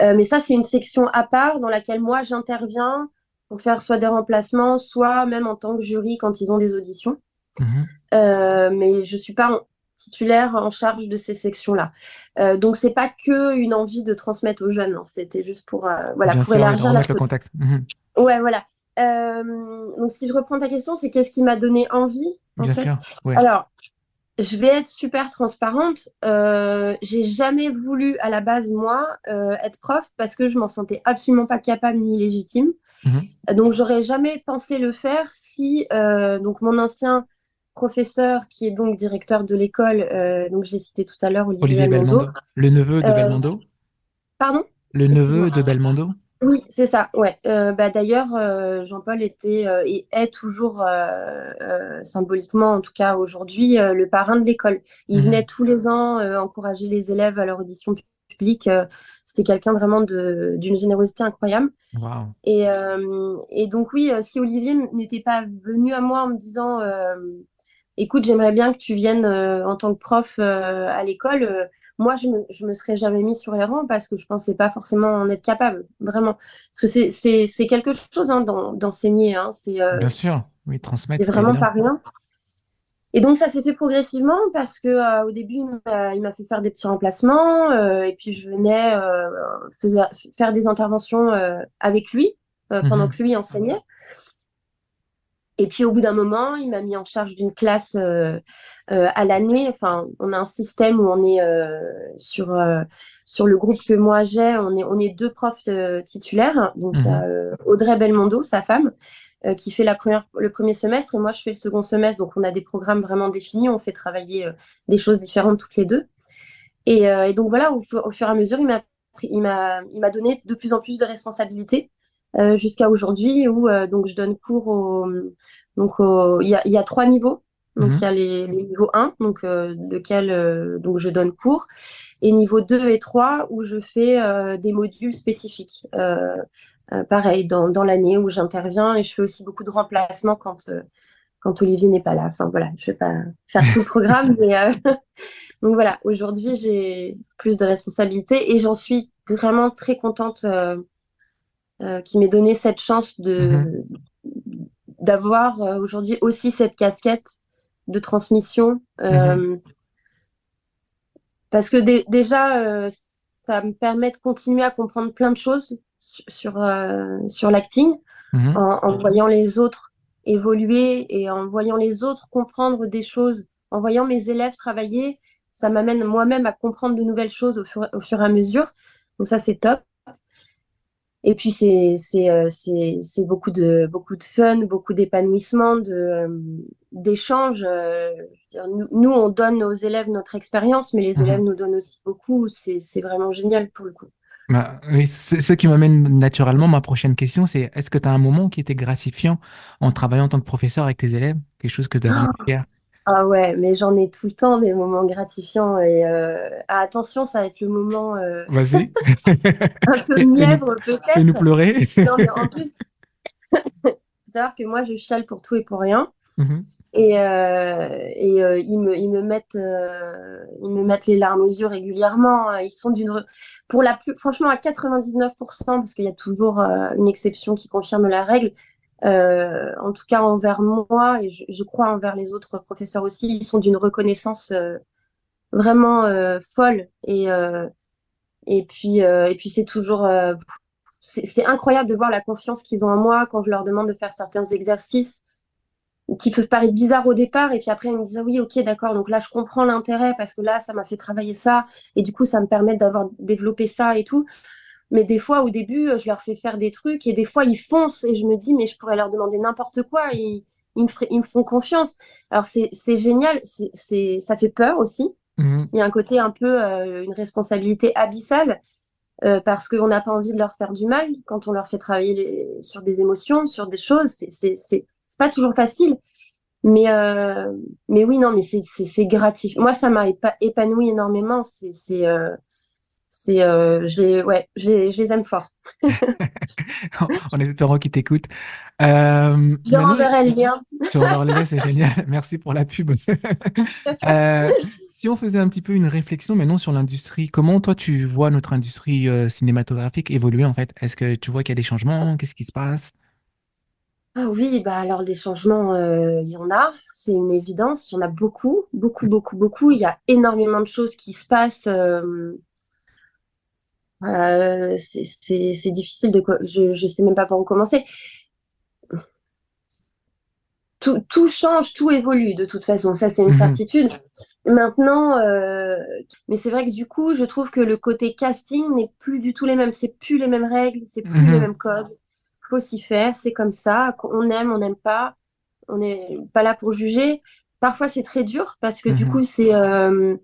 Euh, mais ça, c'est une section à part dans laquelle moi, j'interviens pour faire soit des remplacements, soit même en tant que jury quand ils ont des auditions. Mhm. Euh, mais je suis pas titulaire en charge de ces sections-là. Euh, donc, c'est pas que une envie de transmettre aux jeunes. Hein. C'était juste pour, euh, voilà, pour élargir le contact. Mhm. Ouais, voilà. donc, si je reprends ta question, c'est qu'est-ce qui m'a donné envie Bien sûr. Alors, je vais être super transparente. Euh, j'ai jamais voulu à la base moi euh, être prof parce que je m'en sentais absolument pas capable ni légitime. Mhm. Donc j'aurais jamais pensé le faire si euh, donc mon ancien professeur qui est donc directeur de l'école, euh, donc je l'ai cité tout à l'heure, Olivier, Belmondo, le neveu de Belmondo? Pardon? Le neveu de Belmondo? Oui, c'est ça, ouais. Euh, bah, d'ailleurs, euh, Jean-Paul était euh, et est toujours symboliquement, en tout cas aujourd'hui, le parrain de l'école. Il mhm. venait tous les ans encourager les élèves à leur audition publique. C'était quelqu'un vraiment d'une générosité incroyable. Et, et, donc oui, si Olivier n'était pas venu à moi en me disant, écoute, j'aimerais bien que tu viennes en tant que prof à l'école moi, je me, je me serais jamais mis sur les rangs parce que je pensais pas forcément en être capable, vraiment. Parce que c'est quelque chose hein, d'enseigner. Hein, c'est euh, Bien sûr, oui, transmettre. C'est vraiment pas rien. Et donc, ça s'est fait progressivement parce que euh, au début, il m'a fait faire des petits remplacements euh, et puis je venais faire des interventions avec lui pendant mhm. que lui enseignait. Et puis au bout d'un moment, il m'a mis en charge d'une classe euh, euh, à l'année. Enfin, on a un système où on est euh, sur sur le groupe que moi j'ai, on est on est deux profs titulaires. Donc il y a mhm. Audrey Belmondo, sa femme, qui fait la première le premier semestre et moi je fais le second semestre. Donc on a des programmes vraiment définis. On fait travailler des choses différentes toutes les deux. Et, et donc voilà, au, au, fur et à mesure, il m'a il m'a il m'a donné de plus en plus de responsabilités. Euh, jusqu'à aujourd'hui où euh, donc je donne cours au donc il y a, y a, trois niveaux donc il y a mhm. les, les niveaux 1 donc euh, lequel donc je donne cours et niveau 2 et 3 où je fais des modules spécifiques pareil dans, dans l'année où j'interviens et je fais aussi beaucoup de remplacements quand quand Olivier n'est pas là. Enfin voilà, je vais pas faire tout le programme, mais donc voilà, aujourd'hui j'ai plus de responsabilités et j'en suis vraiment très contente euh, qui m'ait donné cette chance de mhm. d'avoir euh, aujourd'hui aussi cette casquette de transmission. Euh, mhm. Parce que déjà, ça me permet de continuer à comprendre plein de choses sur, sur l'acting mhm. en, en, voyant les autres évoluer et en voyant les autres comprendre des choses, en voyant mes élèves travailler, ça m'amène moi-même à comprendre de nouvelles choses au fur, au fur et à mesure. Donc ça, c'est top. Et puis c'est c'est euh, c'est c'est beaucoup de beaucoup de fun, beaucoup d'épanouissement, de euh, d'échanges. euh, nous, nous, on donne aux élèves notre expérience, mais les Mhm. élèves nous donnent aussi beaucoup. C'est c'est vraiment génial pour le coup. Bah, oui, ce qui m'amène naturellement, ma prochaine question, c'est est-ce que tu as un moment qui était gratifiant en travaillant en tant que professeur avec tes élèves? Quelque chose que tu as fier? Ah ouais, mais j'en ai tout le temps des moments gratifiants et euh, ah, attention, ça va être le moment euh, Vas-y. un peu mièvre peut-être. pleurer. Non, mais en plus, faut savoir que moi, je chiale pour tout et pour rien. Mhm. Et, euh, et ils me, ils me mettent, ils me mettent les larmes aux yeux régulièrement. Ils sont d'une, pour la plus, franchement, à 99%, parce qu'il y a toujours une exception qui confirme la règle. Euh, en tout cas, envers moi et je, crois envers les autres professeurs aussi, ils sont d'une reconnaissance euh, vraiment euh, folle. Et, et puis, et puis c'est toujours, c'est incroyable de voir la confiance qu'ils ont en moi quand je leur demande de faire certains exercices qui peuvent paraître bizarres au départ, et puis après ils me disent ah oui, ok, d'accord, donc là je comprends l'intérêt parce que là ça m'a fait travailler ça, et du coup ça me permet d'avoir développé ça et tout. Mais des fois au début, je leur fais faire des trucs, et des fois ils foncent, et je me dis mais je pourrais leur demander n'importe quoi, ils, ils me, feraient- ils me font confiance. Alors c'est génial, c'est, ça fait peur aussi. Mhm. Il y a un côté un peu euh, une responsabilité abyssale euh, parce qu'on n'a pas envie de leur faire du mal quand on leur fait travailler les- sur des émotions, sur des choses. C'est pas toujours facile, mais euh, mais oui non mais c'est gratifiant. Moi ça m'a épa- épanoui énormément. C'est c'est euh, je les ouais je les je les aime fort. En espérant qu'ils t'écoutent. Euh, Je leur enverrai le lien. tu lien, c'est génial. Merci pour la pub. Euh, si on faisait un petit peu une réflexion maintenant sur l'industrie, comment toi tu vois notre industrie euh, cinématographique évoluer en fait? Est-ce que tu vois qu'il y a des changements? Qu'est-ce qui se passe? Ah oui, bah alors des changements, euh, il y en a, c'est une évidence, il y en a beaucoup, beaucoup, beaucoup, beaucoup. Il y a énormément de choses qui se passent. euh, euh, c'est difficile de... Je je sais même pas par où commencer. Tout, tout change, tout évolue de toute façon, ça c'est une Mhm. certitude. Maintenant, euh, mais c'est vrai que du coup, je trouve que le côté casting n'est plus du tout les mêmes. C'est plus les mêmes règles, c'est plus les Mhm. mêmes codes. Faut s'y faire, c'est comme ça. On aime, on n'aime pas. On n'est pas là pour juger. Parfois, c'est très dur parce que du Mhm. coup, c'est, euh,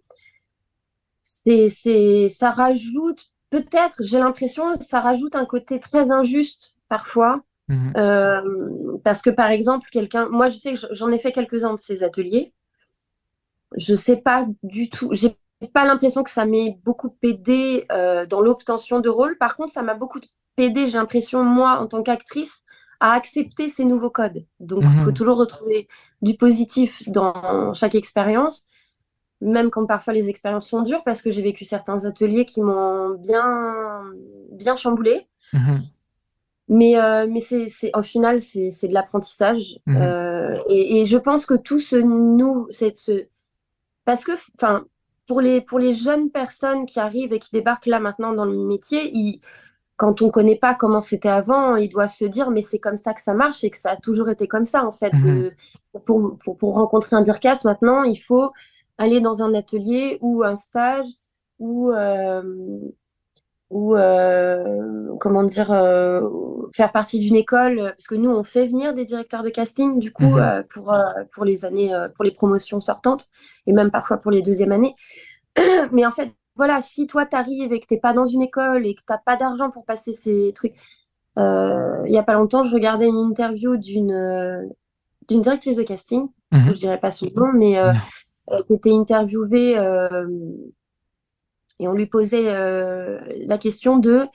c'est, c'est, ça rajoute, peut-être, j'ai l'impression, ça rajoute un côté très injuste parfois. Mhm. Euh, parce que par exemple, quelqu'un, moi je sais que j'en ai fait quelques-uns de ces ateliers. Je sais pas du tout, j'ai pas l'impression que ça m'ait beaucoup aidé euh, dans l'obtention de rôle. Par contre, ça m'a beaucoup aidé, j'ai l'impression, moi, en tant qu'actrice, à accepter ces nouveaux codes. Donc, il faut Mhm. toujours retrouver du positif dans chaque expérience, même quand parfois les expériences sont dures, parce que j'ai vécu certains ateliers qui m'ont bien, bien chamboulé. Mhm. Mais, euh, mais c'est, c'est, au final, c'est, c'est de l'apprentissage. Mhm. Euh, et, et je pense que tout ce nous, c'est ce, parce que, enfin, pour les, pour les jeunes personnes qui arrivent et qui débarquent là maintenant dans le métier, ils, quand on connaît pas comment c'était avant, ils doivent se dire, mais c'est comme ça que ça marche et que ça a toujours été comme ça, en fait. Mhm. De, pour, pour, pour rencontrer un DIRCAS, maintenant, il faut aller dans un atelier ou un stage ou, euh, ou euh, comment dire, euh, faire partie d'une école, parce que nous, on fait venir des directeurs de casting, du coup, Mhm. euh, pour, pour les années, pour les promotions sortantes, et même parfois pour les deuxièmes années. Mais en fait, voilà, si toi, t'arrives et que t'es pas dans une école et que t'as pas d'argent pour passer ces trucs, il y a pas longtemps, je regardais une interview d'une d'une directrice de casting, Mhm. je dirais pas son nom, mais qui était interviewée euh, et on lui posait euh, la question de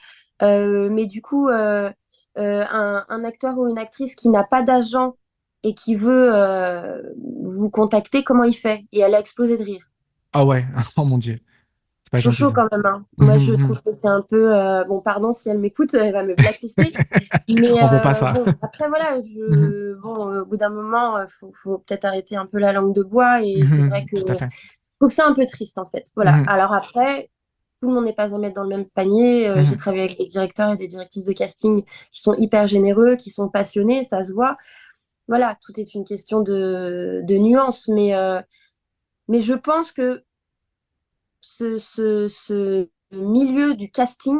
euh, mais du coup un, un acteur ou une actrice qui n'a pas d'agent et qui veut vous contacter, comment il fait? Et elle a explosé de rire. Ah ouais, oh mon Dieu, pas ça. quand même, hein. Moi, je Mhm. trouve que c'est un peu euh, bon, pardon si elle m'écoute, elle va me blacklister. Mais On veut pas euh, ça. bon, après voilà, bon, euh, au bout d'un moment, euh, faut, faut peut-être arrêter un peu la langue de bois et c'est vrai que je trouve ça un peu triste en fait. Voilà. Alors après, tout le monde n'est pas à mettre dans le même panier. Euh, j'ai travaillé avec des directeurs et des directrices de casting qui sont hyper généreux, qui sont passionnés, ça se voit. Voilà, tout est une question de, de nuances, mais, euh, mais je pense que ce, ce, ce milieu du casting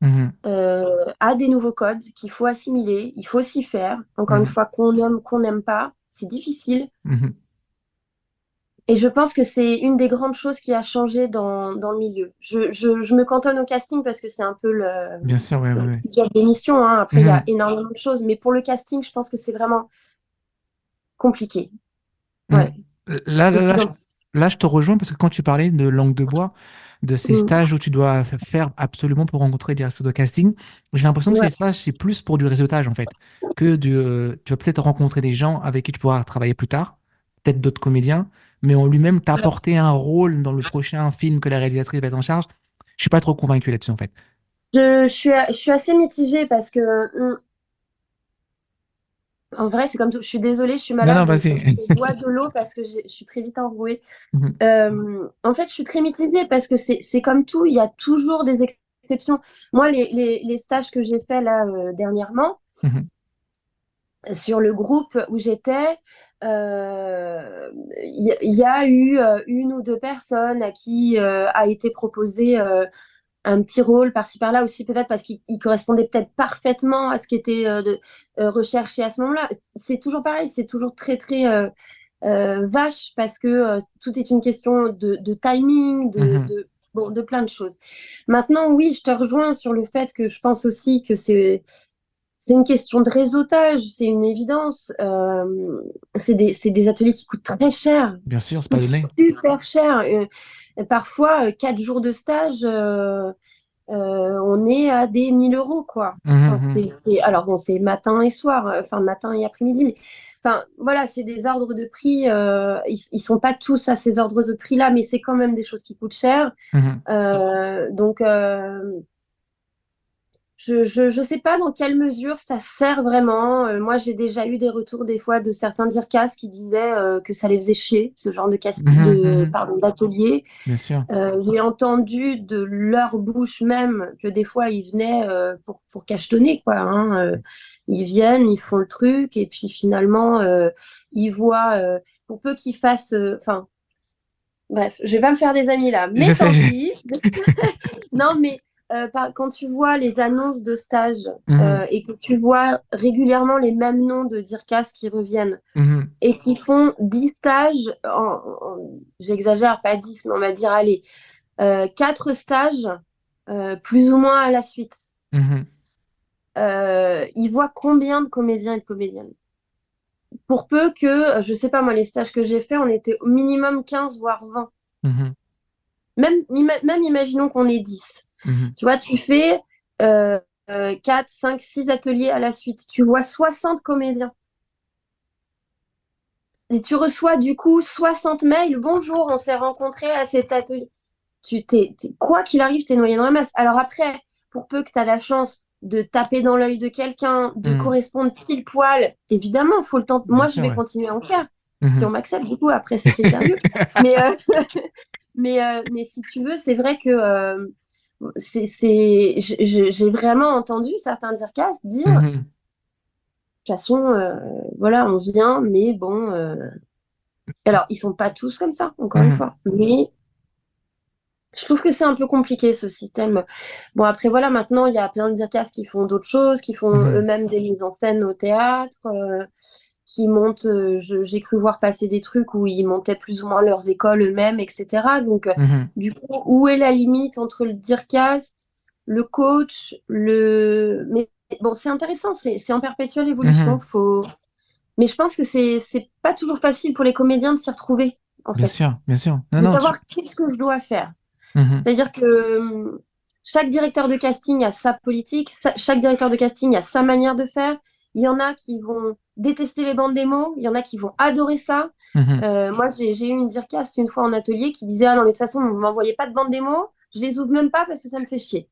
Mhm. euh, a des nouveaux codes qu'il faut assimiler, il faut s'y faire. Encore une Mhm. fois, qu'on aime, qu'on n'aime pas, c'est difficile. Mhm. Et je pense que c'est une des grandes choses qui a changé dans, dans le milieu. Je, je, je me cantonne au casting parce que c'est un peu le, Bien sûr, ouais, le l'émission. hein. Après, il y a énormément de choses. Mais pour le casting, je pense que c'est vraiment compliqué. Ouais. Là, là, là, là, je te rejoins parce que quand tu parlais de langue de bois, de ces Mm. stages où tu dois faire absolument pour rencontrer des directeurs de casting, j'ai l'impression que ces stages, c'est plus pour du réseautage en fait, que du, euh, tu vas peut-être rencontrer des gens avec qui tu pourras travailler plus tard, peut-être d'autres comédiens, mais en lui-même t'apporter un rôle dans le prochain film que la réalisatrice va être en charge. Je suis pas trop convaincu là-dessus en fait. Je, je suis, je suis assez mitigée parce que, hum, en vrai, c'est comme tout. Je suis désolée, je suis malade, non, vas-y. je bois de l'eau parce que je suis très vite enrouée. Mhm. Euh, en fait, je suis très mitigée parce que c'est, comme tout, il y a toujours des exceptions. Moi, les, les, les stages que j'ai faits là euh, dernièrement, Mhm. sur le groupe où j'étais, euh, il y, y a eu une ou deux personnes à qui a été proposé un petit rôle par-ci par-là aussi, peut-être parce qu'il il correspondait peut-être parfaitement à ce qui était euh, de- euh, recherché à ce moment-là. C'est toujours pareil, c'est toujours très très euh, vache parce que tout est une question de, de timing, de, Mhm. de, bon, de plein de choses. Maintenant, oui, je te rejoins sur le fait que je pense aussi que c'est c'est une question de réseautage, c'est une évidence. C'est des, des ateliers qui coûtent très cher, Bien sûr, c'est pas donné. super cher. Parfois, euh, quatre jours de stage, euh, euh, on est à des 1000 euros, quoi. Enfin, mhm. c'est, c'est, alors bon, c'est matin et soir, enfin matin et après-midi, mais enfin voilà, c'est des ordres de prix. ils, ils sont pas tous à ces ordres de prix-là, mais c'est quand même des choses qui coûtent cher. Donc, je, je sais pas dans quelle mesure ça sert vraiment. Euh, moi, j'ai déjà eu des retours des fois de certains DIRCAS qui disaient euh, que ça les faisait chier, ce genre de casting, Mhm, de, mhm. pardon, d'atelier. Bien sûr. Euh, j'ai entendu de leur bouche même que des fois ils venaient euh, pour, pour cachetonner, quoi. Hein. Euh, ils viennent, ils font le truc, et puis finalement, euh, ils voient, euh, pour peu qu'ils fassent. euh, Enfin, bref, je vais pas me faire des amis là, mais Je sais, tant je- pis. Non, mais euh, par- quand tu vois les annonces de stage Mhm, euh, et que tu vois régulièrement les mêmes noms de DIRCAS qui reviennent mhm. et qui font 10 stages, en, en- j'exagère, pas 10, mais on va dire, allez, euh, 4 stages, euh, plus ou moins à la suite. Mhm. Ils voient combien de comédiens et de comédiennes? Pour peu que, je sais pas moi, les stages que j'ai faits, on était au minimum 15, voire 20. Mhm. Même, ima- même imaginons qu'on est 10. Mhm. Tu vois, tu fais euh, euh, 4, 5, 6 ateliers à la suite. Tu vois 60 comédiens. Et tu reçois du coup 60 mails. Bonjour, on s'est rencontrés à cet atelier. Tu t'es, t'es- quoi qu'il arrive, t'es noyé dans la masse. Alors après, pour peu que tu as la chance de taper dans l'œil de quelqu'un, de Mhm. correspondre pile poil, évidemment, faut le temps. Bien Moi, je vais ouais. continuer à en faire si on Mhm. m'accepte du coup après cette interview. mais, euh, mais, euh, mais si tu veux, c'est vrai que euh, c'est, j'ai vraiment entendu certains DIRCAS dire, de Mhm. toute façon, euh, voilà, on vient, mais bon. euh, Alors, ils sont pas tous comme ça, encore une Mhm. fois. Mais je trouve que c'est un peu compliqué ce système. Bon, après, voilà, maintenant, il y a plein de DIRCAS qui font d'autres choses, qui font Mhm. eux-mêmes des mises en scène au théâtre, euh, qui montent. euh, j'ai cru voir passer des trucs où ils montaient plus ou moins leurs écoles eux-mêmes, etc. Donc, euh, Mhm. du coup, où est la limite entre le DIRCAS, le coach, le. Mais bon, c'est intéressant, c'est en perpétuelle évolution. Mhm. Faut... Mais je pense que c'est pas toujours facile pour les comédiens de s'y retrouver, en Bien fait. sûr, bien sûr. Non, De non, tu- savoir qu'est-ce que je dois faire. Mhm. C'est-à-dire que chaque directeur de casting a sa politique, sa- chaque directeur de casting a sa manière de faire. Il y en a qui vont détester les bandes démos, il y en a qui vont adorer ça. Mhm. Euh, moi, j'ai eu une dircast une fois en atelier qui disait Ah non, mais de toute façon, vous m'envoyez pas de bande démo, je les ouvre même pas parce que ça me fait chier.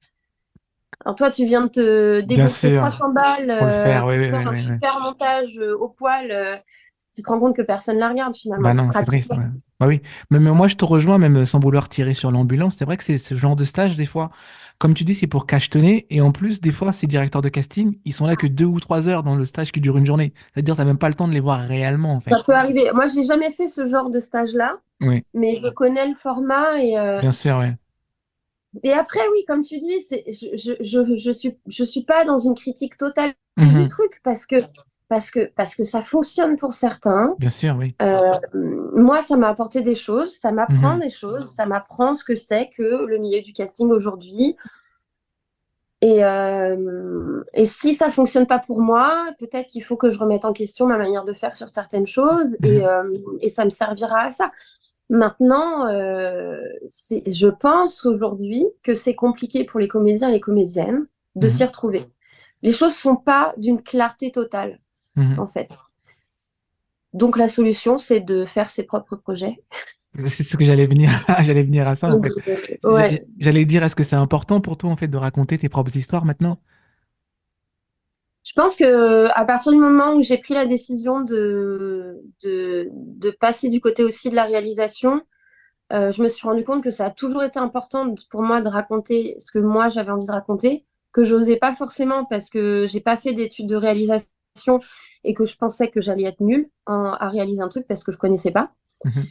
Alors, toi, tu viens de te débourser sûr, 300 balles pour euh, faire, oui, oui, oui, super montage euh, au poil. euh, tu te rends compte que personne ne la regarde Bah finalement, non, c'est triste. ouais. Bah oui, mais, mais moi je te rejoins même sans vouloir tirer sur l'ambulance. C'est vrai que c'est ce genre de stage des fois, comme tu dis, c'est pour cachetonner et en plus des fois ces directeurs de casting, ils sont là que deux ou trois heures dans le stage qui dure une journée. C'est-à-dire t'as même pas le temps de les voir réellement en fait. Ça peut arriver. Moi, j'ai jamais fait ce genre de stage-là, Oui, mais je connais le format et, euh, bien sûr, ouais. Et après, oui, comme tu dis, je, je, je, je suis, je suis pas dans une critique totale Mhm. du truc parce que, parce que, parce que ça fonctionne pour certains. Bien sûr, oui. Euh, moi, ça m'a apporté des choses, ça m'apprend Mhm. des choses, ça m'apprend ce que c'est que le milieu du casting aujourd'hui. Et, euh, et si ça fonctionne pas pour moi, peut-être qu'il faut que je remette en question ma manière de faire sur certaines choses et, Mhm. euh, et ça me servira à ça. Maintenant, je pense aujourd'hui que c'est compliqué pour les comédiens et les comédiennes de Mhm. s'y retrouver. Les choses sont pas d'une clarté totale, Mhm. en fait. Donc la solution, c'est de faire ses propres projets. C'est ce que j'allais venir, j'allais venir à ça, en fait. Euh, ouais. J'allais- dire, est-ce que c'est important pour toi, en fait, de raconter tes propres histoires maintenant? Je pense que à partir du moment où j'ai pris la décision de, de, de passer du côté aussi de la réalisation, euh, je me suis rendu compte que ça a toujours été important pour moi de raconter ce que moi j'avais envie de raconter, que j'osais pas forcément parce que j'ai pas fait d'études de réalisation et que je pensais que j'allais être nulle en- à réaliser un truc parce que je connaissais pas. Mhm.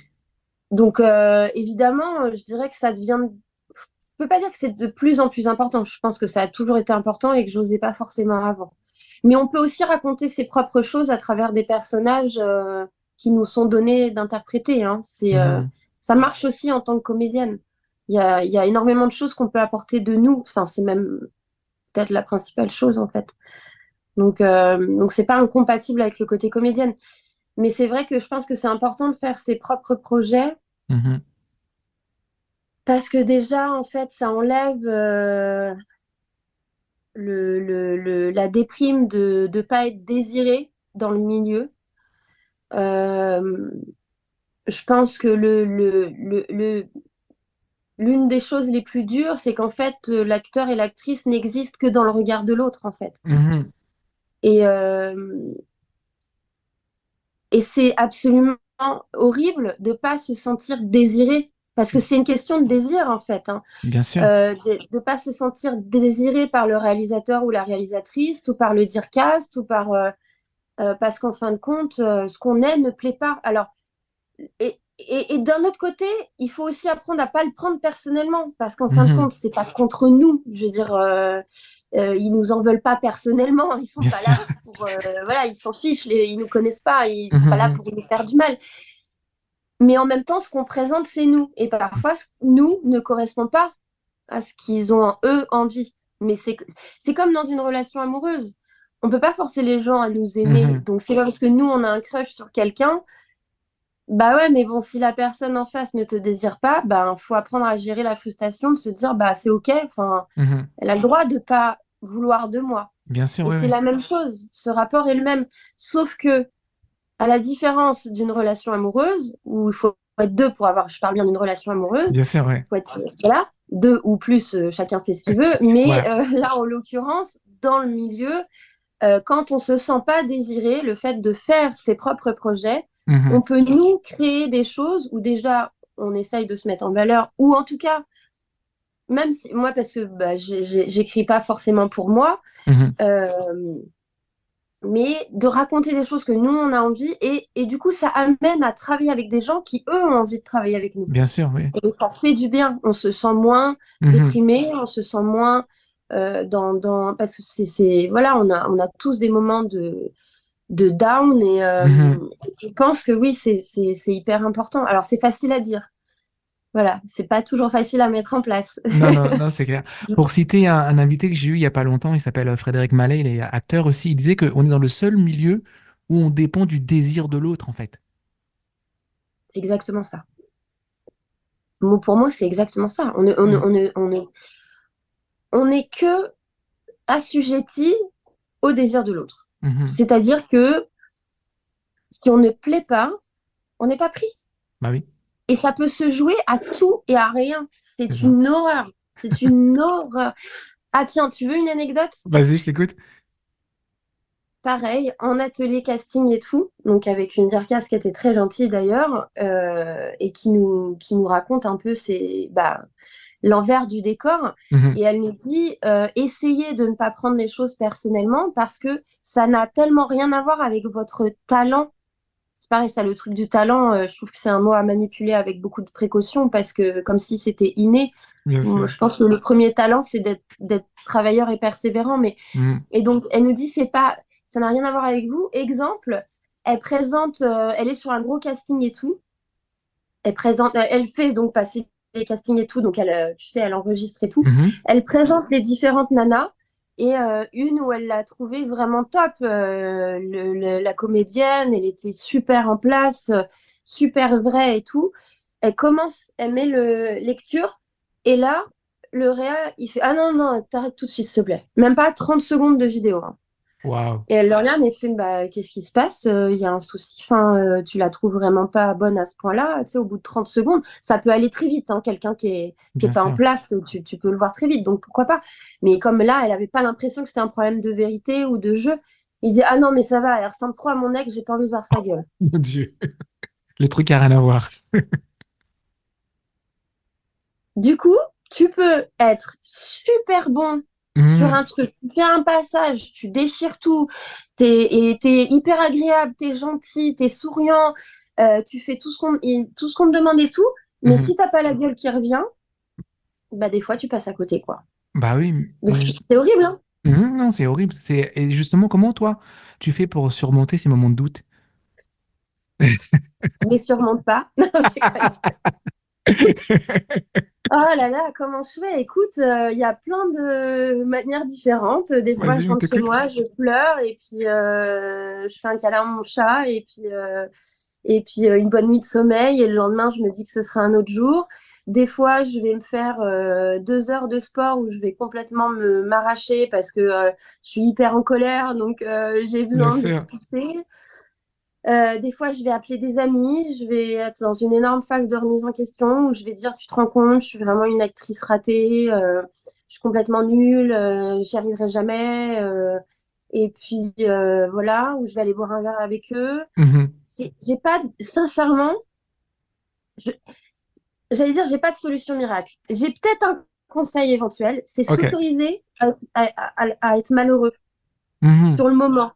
Donc euh, évidemment, euh, je dirais que ça devient, je peux pas dire que c'est de plus en plus important. Je pense que ça a toujours été important et que j'osais pas forcément avant. Mais on peut aussi raconter ses propres choses à travers des personnages euh, qui nous sont donnés d'interpréter. Hein. C'est, euh, Mhm. ça marche aussi en tant que comédienne. Il y a, y a énormément de choses qu'on peut apporter de nous. Enfin, c'est même peut-être la principale chose en fait. Donc, euh, donc c'est pas incompatible avec le côté comédienne. Mais c'est vrai que je pense que c'est important de faire ses propres projets Mhm. parce que déjà, en fait, ça enlève euh, le, le, le- la déprime de ne pas être désiré dans le milieu. Euh, je pense que le, le, le, le- l'une des choses les plus dures, c'est qu'en fait, l'acteur et l'actrice n'existent que dans le regard de l'autre, en fait. Mhm. Et, euh, et c'est absolument horrible de pas se sentir désiré, parce que c'est une question de désir, en fait, hein. Bien sûr. Euh, de ne pas se sentir désiré par le réalisateur ou la réalisatrice, ou par le dircast, ou par... euh, parce qu'en fin de compte, ce qu'on est ne plaît pas. Alors, et, et, et d'un autre côté, il faut aussi apprendre à pas le prendre personnellement, parce qu'en fin de Mhm. compte, c'est pas contre nous. Je veux dire, euh, euh, ils nous en veulent pas personnellement. Ils sont Bien pas là pour, euh, voilà, ils s'en fichent. Les, ils nous connaissent pas. Ils sont pas là Mhm. pour nous faire du mal. Mais en même temps, ce qu'on présente, c'est nous. Et parfois, nous ne correspond pas à ce qu'ils ont eux envie. Mais c'est comme dans une relation amoureuse. On peut pas forcer les gens à nous aimer. Mhm. Donc c'est pas parce que nous on a un crush sur quelqu'un. Bah ouais, mais bon, si la personne en face ne te désire pas, bah faut apprendre à gérer la frustration, de se dire bah c'est ok. Enfin, Mhm. elle a le droit de pas vouloir de moi. Bien sûr, c'est la même chose. Ce rapport est le même, sauf que à la différence d'une relation amoureuse où il faut être deux pour avoir, je parle bien d'une relation amoureuse Bien sûr, faut être, voilà, deux ou plus, euh, chacun fait ce qu'il veut. Mais Ouais. euh, là, en l'occurrence, dans le milieu, euh, quand on se sent pas désiré, le fait de faire ses propres projets, Mhm. on peut nous créer des choses où déjà on essaye de se mettre en valeur, ou en tout cas, même si moi, parce que bah, j'écris pas forcément pour moi, Mhm. euh, mais de raconter des choses que nous on a envie, et, et du coup, ça amène à travailler avec des gens qui eux ont envie de travailler avec nous. Bien sûr, oui. Et ça fait du bien. On se sent moins Mhm. déprimé, on se sent moins euh, dans, dans... Parce que c'est. Voilà, on a, on a tous des moments de, de down et euh, Mhm. je pense que oui, c'est hyper important. Alors, c'est facile à dire. Voilà, c'est pas toujours facile à mettre en place. Non, non, non, c'est clair. Pour citer un, un invité que j'ai eu il y a pas longtemps, il s'appelle euh, Frédéric Mallet, il est acteur aussi, il disait qu'on est dans le seul milieu où on dépend du désir de l'autre, en fait. C'est exactement ça. Mot pour mot, c'est exactement ça. On ne, on on on on n'est que assujetti au désir de l'autre. Mhm. C'est-à-dire que si on ne plaît pas, on n'est pas pris. Bah oui, Et ça peut se jouer à tout et à rien. C'est une horreur. C'est une horreur. Ah tiens, tu veux une anecdote? Vas-y, je t'écoute. Pareil, en atelier casting et tout, donc avec une dircas qui était très gentille d'ailleurs, euh, et qui nous, qui nous raconte un peu ses, bah, l'envers du décor. Mhm. Et elle nous dit, euh, essayez de ne pas prendre les choses personnellement parce que ça n'a tellement rien à voir avec votre talent c'est pareil, ça, le truc du talent, euh, je trouve que c'est un mot à manipuler avec beaucoup de précaution parce que comme si c'était inné. Je pense que le premier talent, c'est d'être travailleur et persévérant. Mais Mm. et donc, elle nous dit, c'est pas, ça n'a rien à voir avec vous. Exemple, elle présente, euh, elle est sur un gros casting et tout. Elle présente, euh, elle fait donc passer les castings et tout. Donc, elle, tu sais, elle enregistre et tout. Mhm. Elle présente les différentes nanas. Et euh, une où elle l'a trouvée vraiment top, euh, la comédienne, elle était super en place, euh, super vraie et tout. Elle commence, elle met le lecture, et là, le réa, il fait Ah non, non, t'arrêtes tout de suite, s'il te plaît. Même pas 30 secondes de vidéo. hein. Et elle le regarde et fait bah, Qu'est-ce qui se passe? Euh, Il y a un souci. Enfin, euh, tu la trouves vraiment pas bonne à ce point-là. Tu sais, au bout de 30 secondes, ça peut aller très vite. hein. Quelqu'un qui est, qui est pas en place, tu, tu peux le voir très vite. Donc pourquoi pas? Mais comme là, elle avait pas l'impression que c'était un problème de vérité ou de jeu. Il dit Ah non, mais ça va, elle ressemble trop à mon ex, j'ai pas envie de voir sa gueule. Mon Dieu. Le truc a rien à voir. Du coup, tu peux être super bon Mhm. sur un truc, tu fais un passage, tu déchires tout, t'es, t'es hyper agréable, t'es gentil, t'es souriant, euh, tu fais tout ce qu'on et tout ce qu'on te demande et tout, mais Mhm. si t'as pas la gueule qui revient, bah des fois tu passes à côté quoi. Bah oui. Donc c'est horrible, hein. Mhm, non, c'est horrible. C'est... Et justement, comment toi, tu fais pour surmonter ces moments de doute? Je les surmonte pas. Oh là là, comment je fais? Écoute, euh, il y a plein de manières différentes. Des fois, je rentre chez moi, je pleure et puis euh, je fais un câlin à mon chat et puis, euh, et puis une bonne nuit de sommeil. Et le lendemain, je me dis que ce sera un autre jour. Des fois, je vais me faire deux heures de sport où je vais complètement me m'arracher parce que je suis hyper en colère, donc j'ai besoin sûr. d'expulser. Euh, des fois, je vais appeler des amis, je vais être dans une énorme phase de remise en question où je vais dire, tu te rends compte, je suis vraiment une actrice ratée, euh, je suis complètement nulle, euh, j'y arriverai jamais. et puis voilà, où je vais aller boire un verre avec eux. Mhm. C'est- J'ai pas, sincèrement, j'allais dire, j'ai pas de solution miracle. J'ai peut-être un conseil éventuel, c'est s'autoriser à, à- à- à être malheureux Mhm. sur le moment.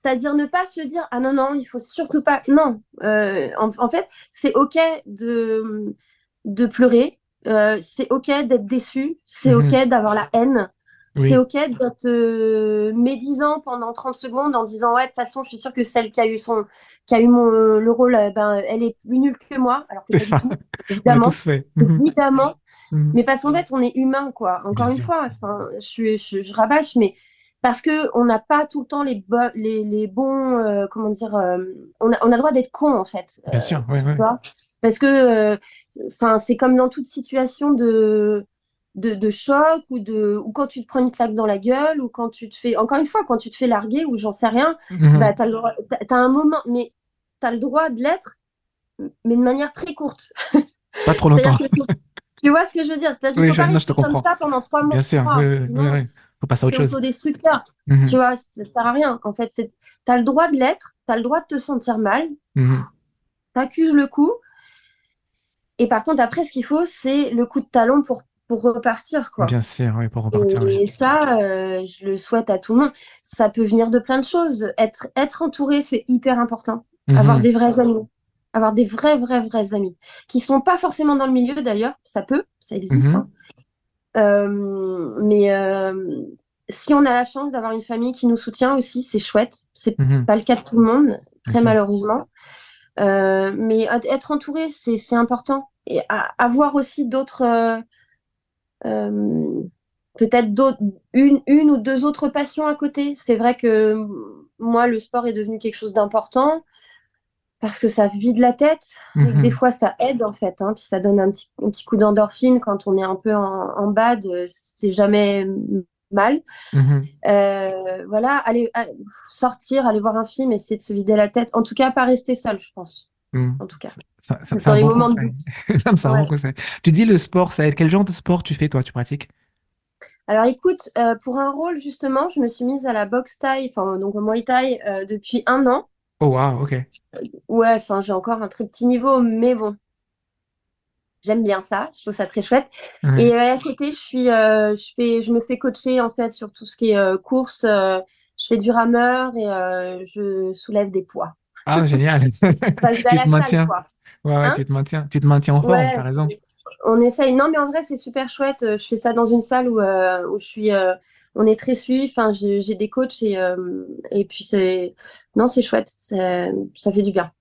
C'est-à-dire ne pas se dire ah non non il faut surtout pas non Euh, en, en fait c'est ok de de pleurer Euh, c'est ok d'être déçu c'est Mhm. ok d'avoir la haine Oui. c'est ok d'être euh, médisant pendant 30 secondes en disant ouais de toute façon je suis sûre que celle qui a eu son qui a eu mon le rôle euh, ben elle est plus nulle que moi alors que ça. évidemment. Mhm. évidemment Mhm. mais parce qu'en fait, on est humain, quoi. Encore Bien une sûr. fois, enfin, je, je, je rabâche, mais parce que on n'a pas tout le temps les, bo- les, les bons, euh, comment dire, euh, on a, on a le droit d'être con, en fait. Bien sûr, tu ouais. vois parce que, euh, enfin, c'est comme dans toute situation de, de, de choc ou de, ou quand tu te prends une claque dans la gueule ou quand tu te fais, encore une fois, quand tu te fais larguer ou j'en sais rien, Mhm. bah, t'as, t'as un moment, mais t'as le droit de l'être, mais de manière très courte. Pas trop longtemps. Que tu vois ce que je veux dire? C'est-à-dire qu'il Oui, faut je- pas non, je te comme comprends. ça pendant trois mois, Bien sûr. Oui, oui, oui, oui. Faut passer à autre c'est chose. autodestructeur. Mhm. Tu vois, ça sert à rien. En fait, c'est, t'as le droit de l'être, t'as le droit de te sentir mal, Mhm. t'accuses le coup, et par contre, après, ce qu'il faut, c'est le coup de talon pour, pour repartir, quoi. Bien sûr, oui, pour repartir. oui. Et ça, euh, je le souhaite à tout le monde. Ça peut venir de plein de choses. Être, être entouré, c'est hyper important. Avoir Mhm. des vrais amis. Avoir des vrais, vrais, vrais amis. Qui sont pas forcément dans le milieu d'ailleurs. Ça peut, ça existe. Mhm. hein. Euh, mais euh, si on a la chance d'avoir une famille qui nous soutient aussi, c'est chouette. C'est Mhm. pas le cas de tout le monde, très malheureusement. Euh, mais être entouré, c'est important. Et à- avoir aussi d'autres. euh, euh, peut-être d'autres, une, une ou deux autres passions à côté. C'est vrai que moi, le sport est devenu quelque chose d'important parce que ça vide la tête et que des Mhm. fois ça aide en fait. hein, puis ça donne un petit, un petit coup d'endorphine quand on est un peu en, en bad, euh, c'est jamais mal. Mhm. Euh, voilà, aller, aller- sortir, aller voir un film, essayer de se vider la tête. En tout cas, pas rester seul, je pense. Mhm. En tout cas. Ça- ça- Dans les bon moments de conseil. doute. Non, un bon Ouais. conseil. Tu dis le sport, ça aide. Quel genre de sport tu fais, toi, tu pratiques? Alors écoute, euh, pour un rôle justement, je me suis mise à la boxe thaï, enfin donc au Muay Thai euh, depuis un an. Oh, wow, ok. Ouais, enfin j'ai encore un très petit niveau, mais bon, j'aime bien ça, je trouve ça très chouette. Et euh, à côté, je suis, euh, je fais, je me fais coacher en fait sur tout ce qui est euh, course. euh, je fais du rameur et je soulève des poids. Ah, génial. Enfin, je vais à Tu la te salle, maintiens. quoi. Ouais, ouais, Hein tu te maintiens. Tu te maintiens en forme, Ouais, t'as raison. on essaye. Non, mais en vrai, c'est super chouette. Je fais ça dans une salle où, où je suis. Euh, on est très suivi. Enfin, j'ai des coachs et, euh, et puis c'est. Non, c'est chouette. Ça fait du bien.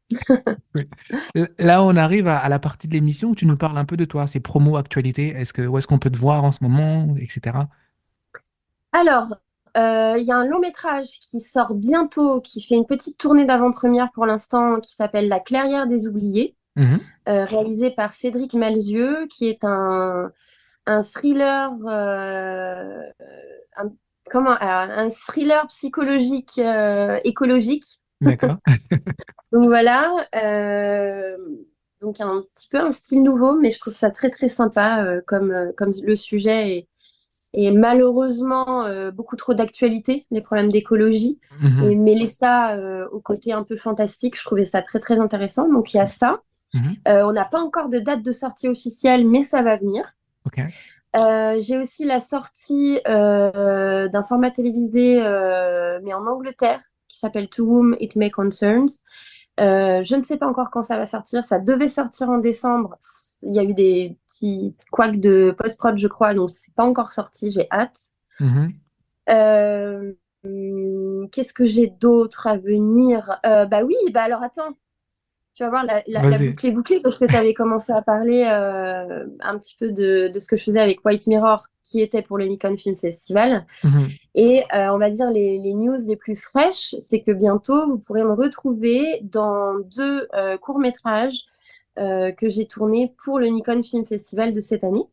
L- Là, on arrive à, à la partie de l'émission où tu nous parles un peu de toi, c'est promo, actualité. Est-ce que, où est-ce qu'on peut te voir en ce moment, etc. Alors, euh, il y a un long métrage qui sort bientôt, qui fait une petite tournée d'avant-première pour l'instant, qui s'appelle La Clairière des Oubliés, euh, réalisé par Cédric Malzieu, qui est un, un thriller, euh, un, comment, un un thriller psychologique euh, écologique. D'accord. Donc voilà, euh, donc un petit peu un style nouveau, mais je trouve ça très très sympa euh, comme, euh, comme le sujet est, est malheureusement euh, beaucoup trop d'actualité, les problèmes d'écologie, Mhm. et mêler ça euh, au côté un peu fantastique, je trouvais ça très très intéressant. Donc il y a ça. Mhm. Euh, on n'a pas encore de date de sortie officielle, mais ça va venir. Euh, j'ai aussi la sortie euh, d'un format télévisé, euh, mais en Angleterre, qui s'appelle To Whom It May Concerns. Je ne sais pas encore quand ça va sortir. Ça devait sortir en décembre. Il y a eu des petits couacs de post-prod, je crois, donc c'est pas encore sorti. J'ai hâte. Mhm. Euh, hum, qu'est-ce que j'ai d'autre à venir? Bah oui, bah alors attends. Tu vas voir, la, la, boucle est bouclée parce que tu avais commencé à parler euh, un petit peu de, de ce que je faisais avec White Mirror, qui était pour le Nikon Film Festival. Mhm. Et euh, on va dire les, les news les plus fraîches, c'est que bientôt, vous pourrez me retrouver dans deux euh, courts-métrages que j'ai tournés pour le Nikon Film Festival de cette année.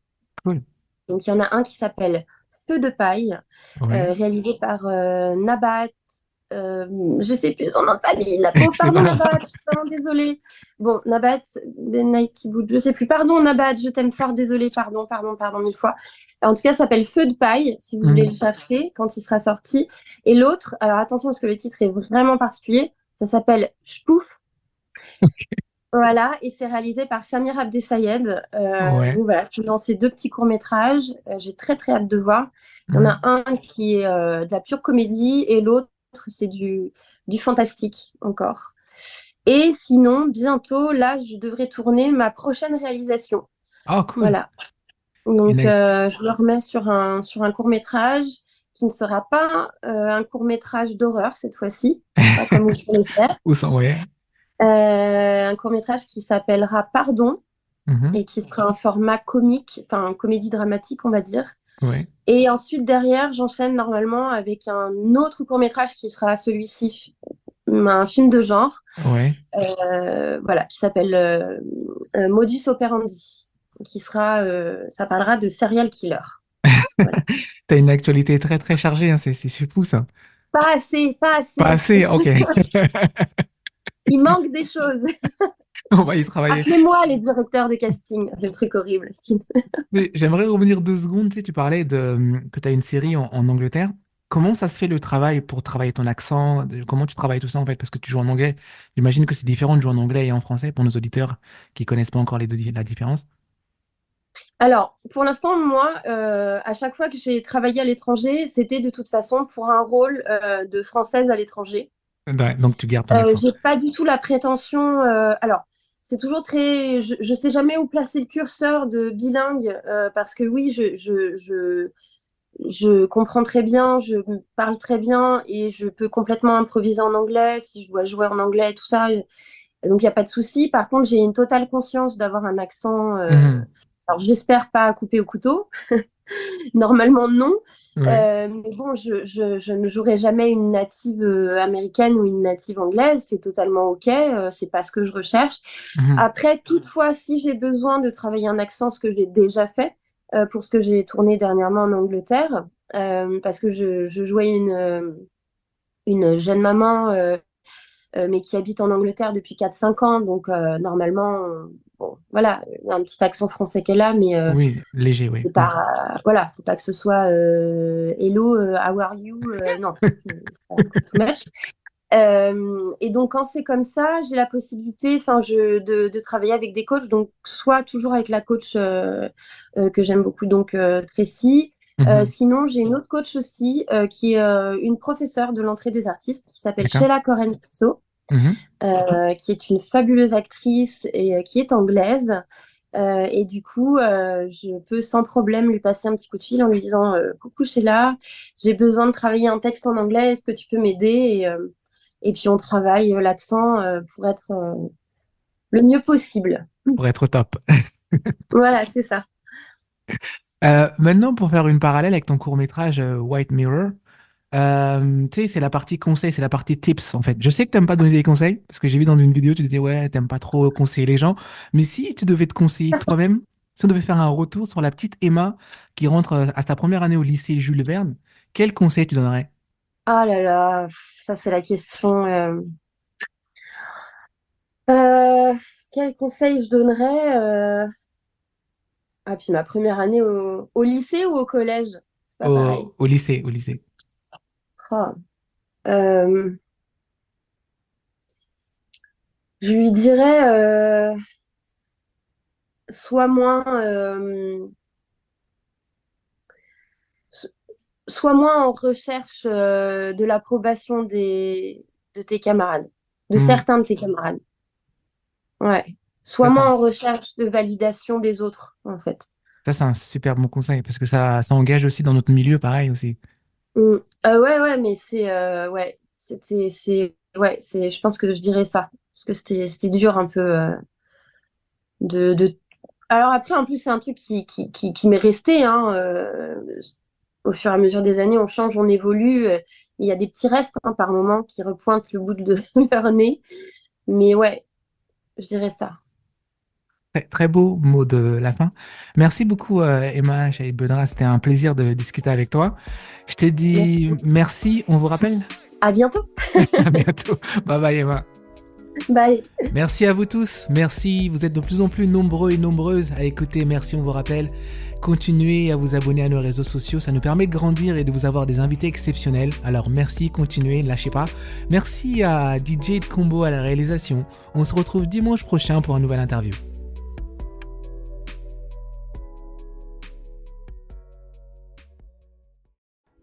Cool. Donc il y en a un qui s'appelle Feu de paille, Ouais. réalisé par Nabat. Euh, je sais plus son nom de famille. La... C'est pardon. Nabat, je suis vraiment désolée. Bon, Nabat, Benaïkiboud, je sais plus. Pardon Nabat, je t'aime fort, désolée, pardon, pardon, pardon mille fois. En tout cas, ça s'appelle Feu de paille, si vous voulez le chercher quand il sera sorti. Et l'autre, alors attention parce que le titre est vraiment particulier, ça s'appelle Shpouf. Voilà, et c'est réalisé par Samir Abdessayed. Euh, Ouais. donc voilà, ces deux petits courts-métrages. Euh, j'ai très très hâte de voir. Il y en a un qui est euh, de la pure comédie et l'autre, c'est du, du fantastique encore. Et sinon, bientôt, là, je devrais tourner ma prochaine réalisation. Oh, cool. Voilà. Donc, euh, je me remets sur un, sur un court-métrage qui ne sera pas euh, un court-métrage d'horreur cette fois-ci, pas comme vous faire. Où. Euh, un court-métrage qui s'appellera Pardon Mhm. et qui sera un format comique, enfin comédie dramatique, on va dire. Ouais. Et ensuite, derrière, j'enchaîne normalement avec un autre court-métrage qui sera celui-ci, un film de genre, Ouais. euh, voilà, qui s'appelle euh, euh, Modus Operandi, qui sera, euh, ça parlera de serial killer. T'as une actualité très très chargée, hein, c'est c'est c'est fou ça. Pas assez, pas assez. Pas assez, ok. Il manque des choses. On va y travailler. Appelez-moi les directeurs de casting, le truc horrible. J'aimerais revenir deux secondes. Tu sais, tu parlais de, que tu as une série en, en Angleterre. Comment ça se fait le travail pour travailler ton accent? Comment tu travailles tout ça en fait? Parce que tu joues en anglais. J'imagine que c'est différent de jouer en anglais et en français pour nos auditeurs qui connaissent pas encore les deux, la différence. Alors, pour l'instant, moi, euh, à chaque fois que j'ai travaillé à l'étranger, c'était de toute façon pour un rôle euh, de française à l'étranger. Ouais, donc tu gardes ton Euh, accent. j'ai pas du tout la prétention. alors, c'est toujours très. Je, je sais jamais où placer le curseur de bilingue euh, parce que oui, je, je, je, je comprends très bien, je parle très bien et je peux complètement improviser en anglais si je dois jouer en anglais et tout ça. Donc, il n'y a pas de souci. Par contre, j'ai une totale conscience d'avoir un accent. euh, Mhm. Alors, j'espère pas couper au couteau. Normalement, non. Ouais. Euh, mais bon, je, je, je ne jouerai jamais une native euh, américaine ou une native anglaise. C'est totalement OK. euh, c'est pas ce que je recherche. Mhm. Après, toutefois, si j'ai besoin de travailler un accent, ce que j'ai déjà fait euh, pour ce que j'ai tourné dernièrement en Angleterre, parce que je, je jouais une, une jeune maman, mais qui habite en Angleterre depuis 4-5 ans. Donc, normalement, bon, voilà, il y a un petit accent français qu'elle a, mais euh, Oui, léger, oui. pas, voilà, faut pas que ce soit euh, Hello, euh, how are you? euh, non, c'est c'est un peu too much. Euh, et donc, quand c'est comme ça, j'ai la possibilité je, de, de travailler avec des coachs, donc soit toujours avec la coach euh, euh, que j'aime beaucoup, donc euh, Tracy. Euh, Mhm. sinon, j'ai une autre coach aussi, euh, qui est euh, une professeure de l'entrée des artistes, qui s'appelle. Sheila Coren-Pisso. Mhm. euh, qui est une fabuleuse actrice et euh, qui est anglaise. Euh, et du coup, euh, je peux sans problème lui passer un petit coup de fil en lui disant euh, Coucou Sheila, j'ai besoin de travailler un texte en anglais, est-ce que tu peux m'aider? Et, et puis on travaille l'accent pour être le mieux possible. Pour être au top. Voilà, c'est ça. Maintenant, pour faire une parallèle avec ton court-métrage euh, White Mirror, euh, tu sais, c'est la partie conseil, c'est la partie tips en fait. Je sais que t'aimes pas donner des conseils, parce que j'ai vu dans une vidéo, tu disais ouais, t'aimes pas trop conseiller les gens. Mais si tu devais te conseiller toi-même, si on devait faire un retour sur la petite Emma qui rentre euh, à sa première année au lycée Jules Verne, quel conseil tu donnerais? Ah là là, ça c'est la question. euh. Euh, quel conseil je donnerais Ah, puis ma première année au, au lycée ou au collège? Pas au lycée, au lycée. Ah. Euh, je lui dirais euh, sois moins, euh, sois moins en recherche euh, de l'approbation des, de tes camarades, de Hmm, certains de tes camarades. Ouais. Sois moins en recherche de validation des autres, en fait. ça, c'est un super bon conseil, parce que ça, ça engage aussi dans notre milieu, pareil aussi. Mm. Euh, ouais, ouais, mais c'est euh, ouais, c'était c'est ouais, c'est je pense que je dirais ça parce que c'était c'était dur un peu euh, de, de alors après en plus c'est un truc qui m'est resté hein, euh, au fur et à mesure des années on change, on évolue, il y a des petits restes hein, par moment qui repointent le bout de leur nez, mais ouais, je dirais ça. Très, très beau mot de la fin. Merci beaucoup, euh, Emma Benra. C'était un plaisir de discuter avec toi. Je te dis Merci. merci. On vous rappelle? À bientôt. À bientôt. Bye bye, Emma. Bye. Merci à vous tous. Merci. Vous êtes de plus en plus nombreux et nombreuses à écouter. Merci, on vous rappelle. Continuez à vous abonner à nos réseaux sociaux. Ça nous permet de grandir et de vous avoir des invités exceptionnels. Alors merci, continuez, ne lâchez pas. Merci à DJ de Combo à la réalisation. On se retrouve dimanche prochain pour un nouvel interview.